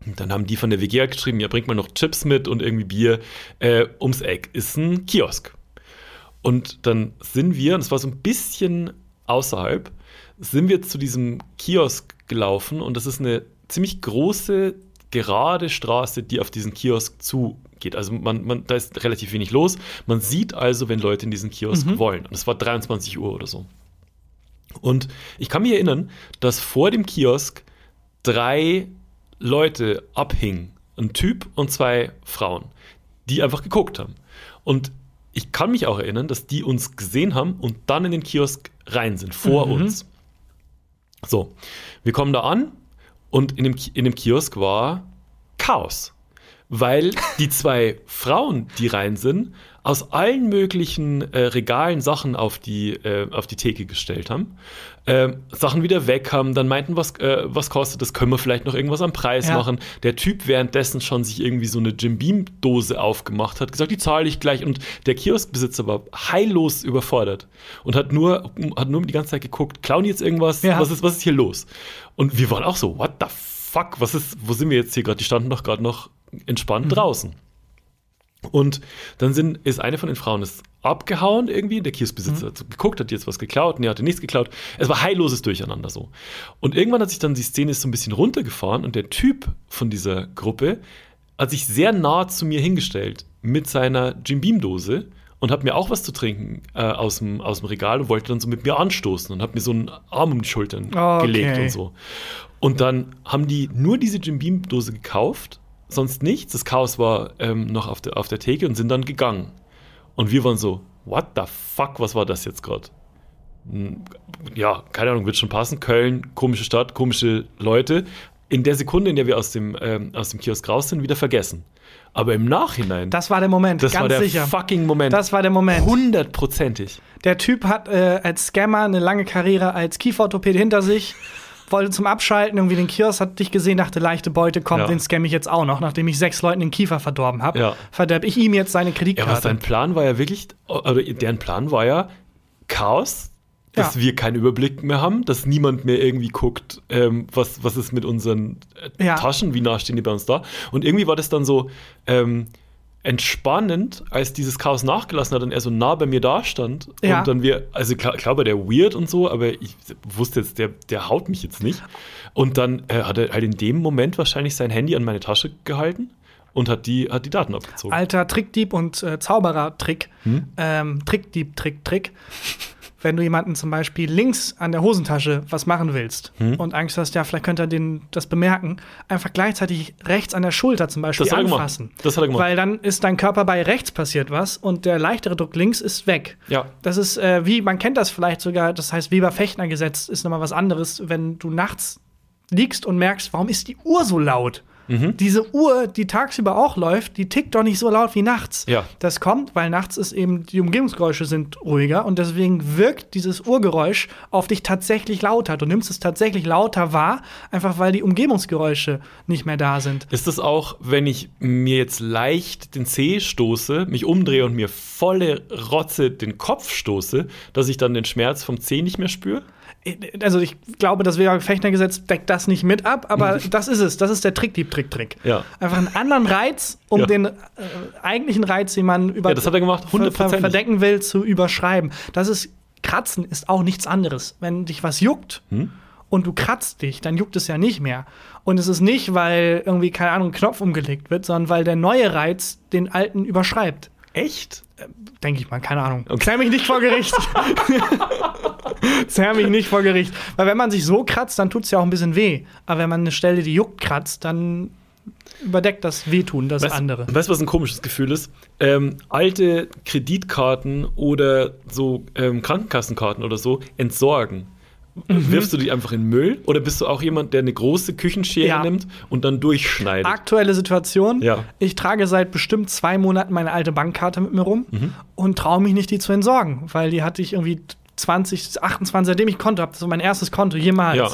Und dann haben die von der WG halt geschrieben, ja, bringt mal noch Chips mit und irgendwie Bier. Äh, ums Eck ist ein Kiosk. Und dann sind wir, und es war so ein bisschen außerhalb, sind wir zu diesem Kiosk gelaufen und das ist eine ziemlich große, gerade Straße, die auf diesen Kiosk zugeht. Also man, man, da ist relativ wenig los. Man sieht also, wenn Leute in diesen Kiosk wollen. Und es war 23 Uhr oder so. Und ich kann mich erinnern, dass vor dem Kiosk drei Leute abhingen. Ein Typ und zwei Frauen, die einfach geguckt haben. Und ich kann mich auch erinnern, dass die uns gesehen haben und dann in den Kiosk rein sind, vor uns. So, wir kommen da an und in dem, in dem Kiosk war Chaos. Weil die zwei Frauen, die rein sind, aus allen möglichen äh, Regalen Sachen auf die, äh, auf die Theke gestellt haben. Ähm, Sachen wieder weg haben, dann meinten, was, äh, was kostet das, können wir vielleicht noch irgendwas am Preis Ja. machen. Der Typ währenddessen schon sich irgendwie so eine Jim Beam Dose aufgemacht hat, gesagt, die zahle ich gleich. Und der Kioskbesitzer war heillos überfordert und hat nur, hat nur die ganze Zeit geguckt, klauen die jetzt irgendwas? Ja. Was, ist, was ist hier los? Und wir waren auch so, what the fuck? Was ist, wo sind wir jetzt hier gerade? Die standen doch gerade noch entspannt draußen. Und dann sind, ist eine von den Frauen ist abgehauen irgendwie. Der Kioskbesitzer hat so geguckt, hat jetzt was geklaut, nee, hatte nichts geklaut. Es war heilloses Durcheinander so. Und irgendwann hat sich dann die Szene so ein bisschen runtergefahren und der Typ von dieser Gruppe hat sich sehr nah zu mir hingestellt mit seiner Jim Beam Dose und hat mir auch was zu trinken äh, aus, dem, aus dem Regal und wollte dann so mit mir anstoßen und hat mir so einen Arm um die Schultern Okay. gelegt und so. Und dann haben die nur diese Jim Beam Dose gekauft, sonst nichts. Das Chaos war ähm, noch auf der, auf der Theke und sind dann gegangen. Und wir waren so, what the fuck, was war das jetzt gerade? Hm, Ja, keine Ahnung, wird schon passen. Köln, komische Stadt, komische Leute. In der Sekunde, in der wir aus dem, ähm, aus dem Kiosk raus sind, wieder vergessen. Aber im Nachhinein, Das war der Moment, das ganz war der sicher. fucking Moment. Das war der Moment. Hundertprozentig. Der Typ hat äh, als Scammer eine lange Karriere als Kieferorthopäde hinter sich. Wollte zum Abschalten irgendwie den Kiosk, hat dich gesehen, dachte, leichte Beute, kommt, Ja. den scamme ich jetzt auch noch. Nachdem ich sechs Leuten den Kiefer verdorben habe, Ja. verderb ich ihm jetzt seine Ja, Kreditkarte. aber sein Plan war ja wirklich, oder deren Plan war ja Chaos, dass Ja. wir keinen Überblick mehr haben, dass niemand mehr irgendwie guckt, ähm, was, was ist mit unseren äh, Ja. Taschen, wie nah stehen die bei uns da. Und irgendwie war das dann so ähm, entspannend, als dieses Chaos nachgelassen hat und er so nah bei mir da stand. Ja. Und dann wir, also klar, klar war der weird und so, aber ich wusste jetzt, der, der haut mich jetzt nicht. Und dann äh, hat er halt in dem Moment wahrscheinlich sein Handy an meine Tasche gehalten und hat die, hat die Daten abgezogen. Alter Trickdieb und äh, Zauberer-Trick. Hm? Ähm, Trickdieb, Trick, Trick. Wenn du jemanden zum Beispiel links an der Hosentasche was machen willst Hm? und Angst hast, ja, vielleicht könnte er den, das bemerken, einfach gleichzeitig rechts an der Schulter zum Beispiel Das anfassen. Das hat er gemacht. Weil dann ist dein Körper bei rechts passiert was und der leichtere Druck links ist weg. Ja. Das ist äh, wie, man kennt das vielleicht sogar, das heißt Weber-Fechner-Gesetz ist nochmal was anderes, wenn du nachts liegst und merkst, warum ist die Uhr so laut? Mhm. Diese Uhr, die tagsüber auch läuft, die tickt doch nicht so laut wie nachts. Ja. Das kommt, weil nachts ist eben die Umgebungsgeräusche sind ruhiger und deswegen wirkt dieses Uhrgeräusch auf dich tatsächlich lauter. Du nimmst es tatsächlich lauter wahr, einfach weil die Umgebungsgeräusche nicht mehr da sind. Ist das auch, wenn ich mir jetzt leicht den Zeh stoße, mich umdrehe und mir volle Rotze den Kopf stoße, dass ich dann den Schmerz vom Zeh nicht mehr spüre? Also ich glaube, das Weber-Fechner-Gesetz deckt das nicht mit ab, aber [LAUGHS] das ist es. Das ist der Trick-Dieb-Trick-Trick. Ja. Einfach einen anderen Reiz, um Ja. den äh, eigentlichen Reiz, den man über Ja, das hat er gemacht, ver- ver- hundertprozentig. verdecken will, zu überschreiben. Das ist Kratzen ist auch nichts anderes. Wenn dich was juckt Hm? und du kratzt dich, dann juckt es ja nicht mehr. Und es ist nicht, weil irgendwie keine Ahnung ein Knopf umgelegt wird, sondern weil der neue Reiz den alten überschreibt. Echt? Denke ich mal, keine Ahnung. Okay. Zerr mich nicht vor Gericht. [LAUGHS] Zerr mich nicht vor Gericht. Weil wenn man sich so kratzt, dann tut es ja auch ein bisschen weh. Aber wenn man eine Stelle, die juckt, kratzt, dann überdeckt das Wehtun, das Weißt, andere. weißt du, was ein komisches Gefühl ist? Ähm, alte Kreditkarten oder so ähm, Krankenkassenkarten oder so entsorgen. Mhm. Wirfst du die einfach in Müll oder bist du auch jemand, der eine große Küchenschere Ja. nimmt und dann durchschneidet? Aktuelle Situation. Ja. Ich trage seit bestimmt zwei Monaten meine alte Bankkarte mit mir rum Mhm. und traue mich nicht, die zu entsorgen, weil die hatte ich irgendwie 20, 28, seitdem ich Konto habe. Das war mein erstes Konto jemals. Ja.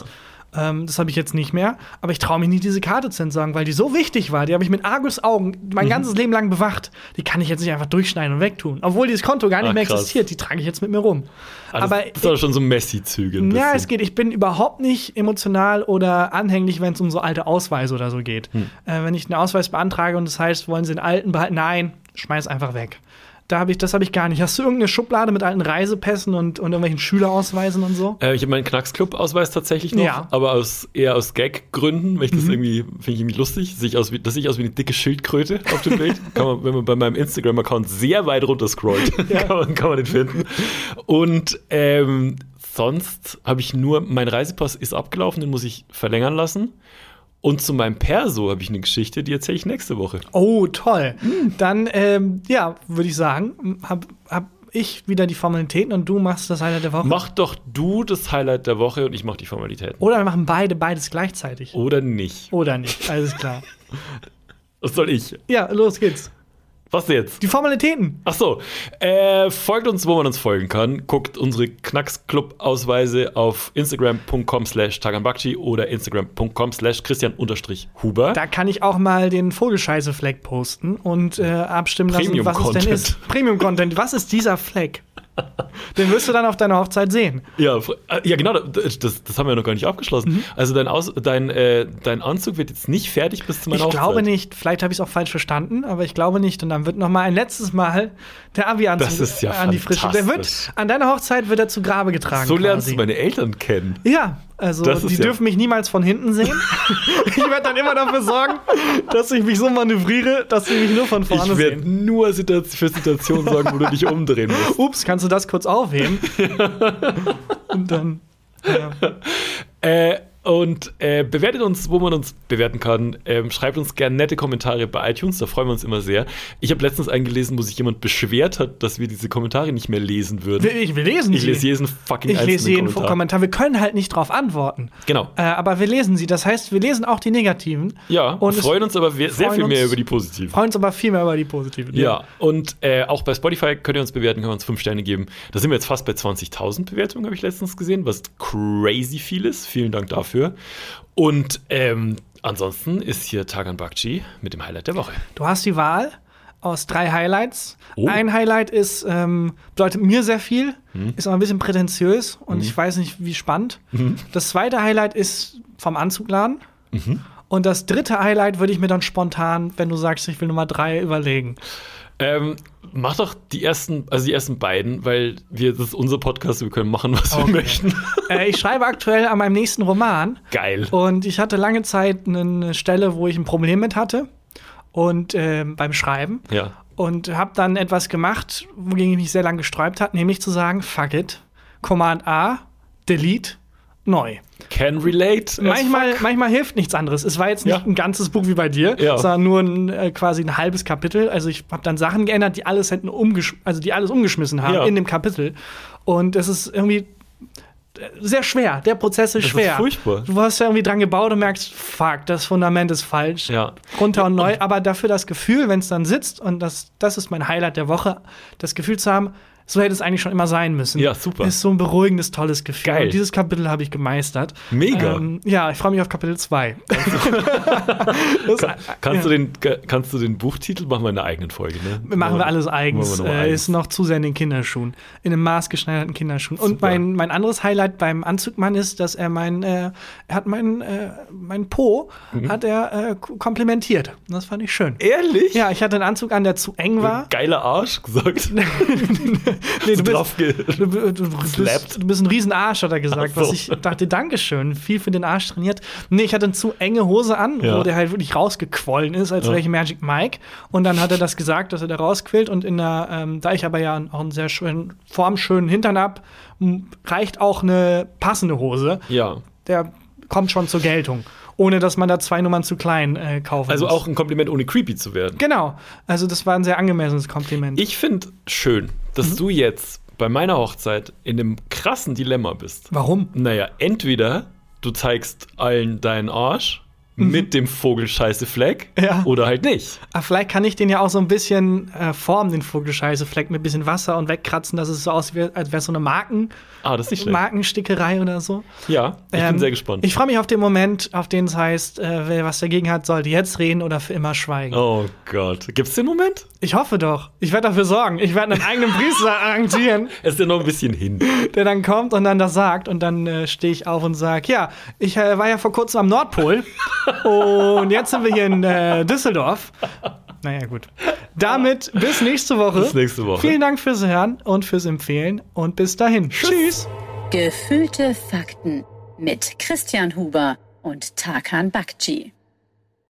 Ähm, das habe ich jetzt nicht mehr. Aber ich traue mich nicht, diese Karte zu entsorgen, weil die so wichtig war. Die habe ich mit Argusaugen Mhm. mein ganzes Leben lang bewacht. Die kann ich jetzt nicht einfach durchschneiden und wegtun. Obwohl dieses Konto gar nicht Ah, mehr krass. existiert. Die trage ich jetzt mit mir rum. Das, aber das ist aber schon so Messi-Züge. ja, es geht. Ich bin überhaupt nicht emotional oder anhänglich, wenn es um so alte Ausweise oder so geht. Hm. Äh, wenn ich einen Ausweis beantrage und das heißt, wollen Sie den alten behalten? Nein, schmeiß einfach weg. Da hab ich, das habe ich gar nicht. Hast du irgendeine Schublade mit alten Reisepässen und, und irgendwelchen Schülerausweisen und so? Äh, ich habe meinen Knacksclub-Ausweis tatsächlich noch, Ja. aber aus, eher aus Gag-Gründen, weil ich Mhm. das irgendwie, finde ich irgendwie lustig, sehe ich aus wie, das sehe ich aus wie eine dicke Schildkröte auf dem Bild. [LAUGHS] kann man, wenn man bei meinem Instagram-Account sehr weit runter scrollt, [LAUGHS] kann, man, kann man den finden. Und ähm, sonst habe ich nur, mein Reisepass ist abgelaufen, den muss ich verlängern lassen. Und zu meinem Perso habe ich eine Geschichte, die erzähle ich nächste Woche. Oh, toll. Hm. Dann, ähm, ja, würde ich sagen, hab, hab ich wieder die Formalitäten und du machst das Highlight der Woche. Mach doch du das Highlight der Woche und ich mache die Formalitäten. Oder wir machen beide beides gleichzeitig. Oder nicht. Oder nicht, alles klar. [LAUGHS] Was soll ich? Ja, los geht's. Was jetzt? Die Formalitäten. Ach so, äh, folgt uns, wo man uns folgen kann. Guckt unsere Knacks-Club-Ausweise auf instagram.com slash taganbakchi oder instagram.com slash christian-huber. Da kann ich auch mal den Vogelscheiße-Fleck posten und äh, abstimmen lassen, was es denn ist. Premium-Content. Was ist dieser Fleck? [LAUGHS] Den wirst du dann auf deiner Hochzeit sehen. Ja, äh, ja genau, das, das, haben wir noch gar nicht abgeschlossen. Mhm. Also dein, Aus, dein, äh, dein Anzug wird jetzt nicht fertig bis zu meiner Ich Hochzeit. glaube nicht. Vielleicht habe ich es auch falsch verstanden, aber ich glaube nicht. Und dann wird noch mal ein letztes Mal der Abi-Anzug ja an die Frische. Der wird an deiner Hochzeit wird er zu Grabe getragen. So lernst quasi. du meine Eltern kennen. Ja, also die ja- dürfen mich niemals von hinten sehen. [LAUGHS] ich werde dann immer dafür sorgen, dass ich mich so manövriere, dass sie mich nur von vorne Ich werde sehen. nur Situa- für Situationen sorgen, wo du dich umdrehen musst. Ups, kannst du das kurz aufheben? [LAUGHS] Und dann. Ja. Äh, und äh, bewertet uns, wo man uns bewerten kann. Ähm, schreibt uns gerne nette Kommentare bei iTunes, da freuen wir uns immer sehr. Ich habe letztens eingelesen, wo sich jemand beschwert hat, dass wir diese Kommentare nicht mehr lesen würden. Wir, ich, wir lesen Ich lese jeden fucking ich lese jeden Kommentar. Kommentar. Wir können halt nicht drauf antworten. Genau. Äh, aber wir lesen sie. Das heißt, wir lesen auch die negativen. Ja, Und freuen uns aber we- sehr freuen viel mehr uns- über die positiven. Freuen uns aber viel mehr über die positiven. Ja, und äh, auch bei Spotify könnt ihr uns bewerten, könnt ihr uns fünf Sterne geben. Da sind wir jetzt fast bei 20.000 Bewertungen, habe ich letztens gesehen, was crazy viel ist. Vielen Dank dafür. Und ähm, ansonsten ist hier Tagan Bakchi mit dem Highlight der Woche. Du hast die Wahl aus drei Highlights. Oh. Ein Highlight ist, ähm, bedeutet mir sehr viel, Hm. ist auch ein bisschen prätentiös und ich weiß nicht, wie spannend. Mhm. Das zweite Highlight ist vom Anzugladen. Und das dritte Highlight würde ich mir dann spontan, wenn du sagst, ich will Nummer drei, überlegen. Ähm, mach doch die ersten, also die ersten beiden, weil wir, das ist unser Podcast, wir können machen, was Okay. wir möchten. [LAUGHS] äh, ich schreibe aktuell an meinem nächsten Roman. Geil. Und ich hatte lange Zeit eine Stelle, wo ich ein Problem mit hatte. Und ähm, beim Schreiben. Ja. Und habe dann etwas gemacht, wogegen ich mich sehr lange gesträubt habe, nämlich zu sagen, fuck it, Command A, Delete, neu. Can relate. Manchmal, manchmal hilft nichts anderes. Es war jetzt nicht Ja. ein ganzes Buch wie bei dir, Ja. sondern nur ein, äh, quasi ein halbes Kapitel. Also ich habe dann Sachen geändert, die alles hätten umgesch also die alles umgeschmissen haben Ja. in dem Kapitel. Und es ist irgendwie äh, sehr schwer. Der Prozess ist Das ist schwer. furchtbar. Du hast ja irgendwie dran gebaut und merkst, fuck, das Fundament ist falsch. Ja. Runter und neu. Aber dafür das Gefühl, wenn es dann sitzt, und das, das ist mein Highlight der Woche, das Gefühl zu haben, so hätte es eigentlich schon immer sein müssen. Ja, super. Ist so ein beruhigendes, tolles Gefühl. Geil. Und dieses Kapitel habe ich gemeistert. Mega. Ähm, ja, ich freue mich auf Kapitel 2. [LAUGHS] Kannst, du den, kannst du den Buchtitel machen wir in der eigenen Folge, ne? Machen wir alles eigens. Wir Äh, ist noch zu sehr in den Kinderschuhen. In einem maßgeschneiderten Kinderschuhen. Und Super. mein, mein anderes Highlight beim Anzugmann ist, dass er mein, äh, er hat mein, äh, mein Po Mhm. hat er äh, komplimentiert. Das fand ich schön. Ehrlich? Ja, ich hatte einen Anzug an, der zu eng war. Geiler Arsch gesagt. [LAUGHS] Nee, du bist, du, du, du, bist, du bist ein Riesenarsch, hat er gesagt. So. Was ich dachte, Dankeschön, viel für den Arsch trainiert. Nee, ich hatte eine zu enge Hose an, Ja. wo der halt wirklich rausgequollen ist, als Ja. wäre ich Magic Mike. Und dann hat er das gesagt, dass er da rausquillt. Und in der, ähm, da ich aber ja auch einen sehr schönen, formschönen Hintern hab, m- reicht auch eine passende Hose. Ja. Der kommt schon zur Geltung. Ohne dass man da zwei Nummern zu klein äh, kaufen Also muss. auch ein Kompliment, ohne creepy zu werden. Genau. Also, das war ein sehr angemessenes Kompliment. Ich finde schön, dass Mhm. du jetzt bei meiner Hochzeit in einem krassen Dilemma bist. Warum? Naja, entweder du zeigst allen deinen Arsch mit dem Vogelscheiße-Fleck Mhm. Ja. oder halt nicht. Ah, vielleicht kann ich den ja auch so ein bisschen äh, formen, den Vogelscheiße-Fleck mit ein bisschen Wasser und wegkratzen, dass es so aussieht, als wäre es so eine Marken Ah, das ist nicht schlecht. Markenstickerei oder so. ja, ich Ähm, bin sehr gespannt. Ich freue mich auf den Moment, auf den es heißt, äh, wer was dagegen hat, sollte jetzt reden oder für immer schweigen. oh Gott. Gibt's den Moment? Ich hoffe doch. Ich werde dafür sorgen. Ich werde einen eigenen Priester [LAUGHS] arrangieren, Es ist ja noch ein bisschen hin. der dann kommt und dann das sagt. Und dann äh, stehe ich auf und sage, ja, ich äh, war ja vor kurzem am Nordpol und jetzt sind wir hier in äh, Düsseldorf. Naja, gut. Damit bis nächste Woche. Bis nächste Woche. Vielen Dank fürs Hören und fürs Empfehlen und bis dahin. Tschüss. Gefühlte Fakten mit Christian Huber und Tarkan Bakci.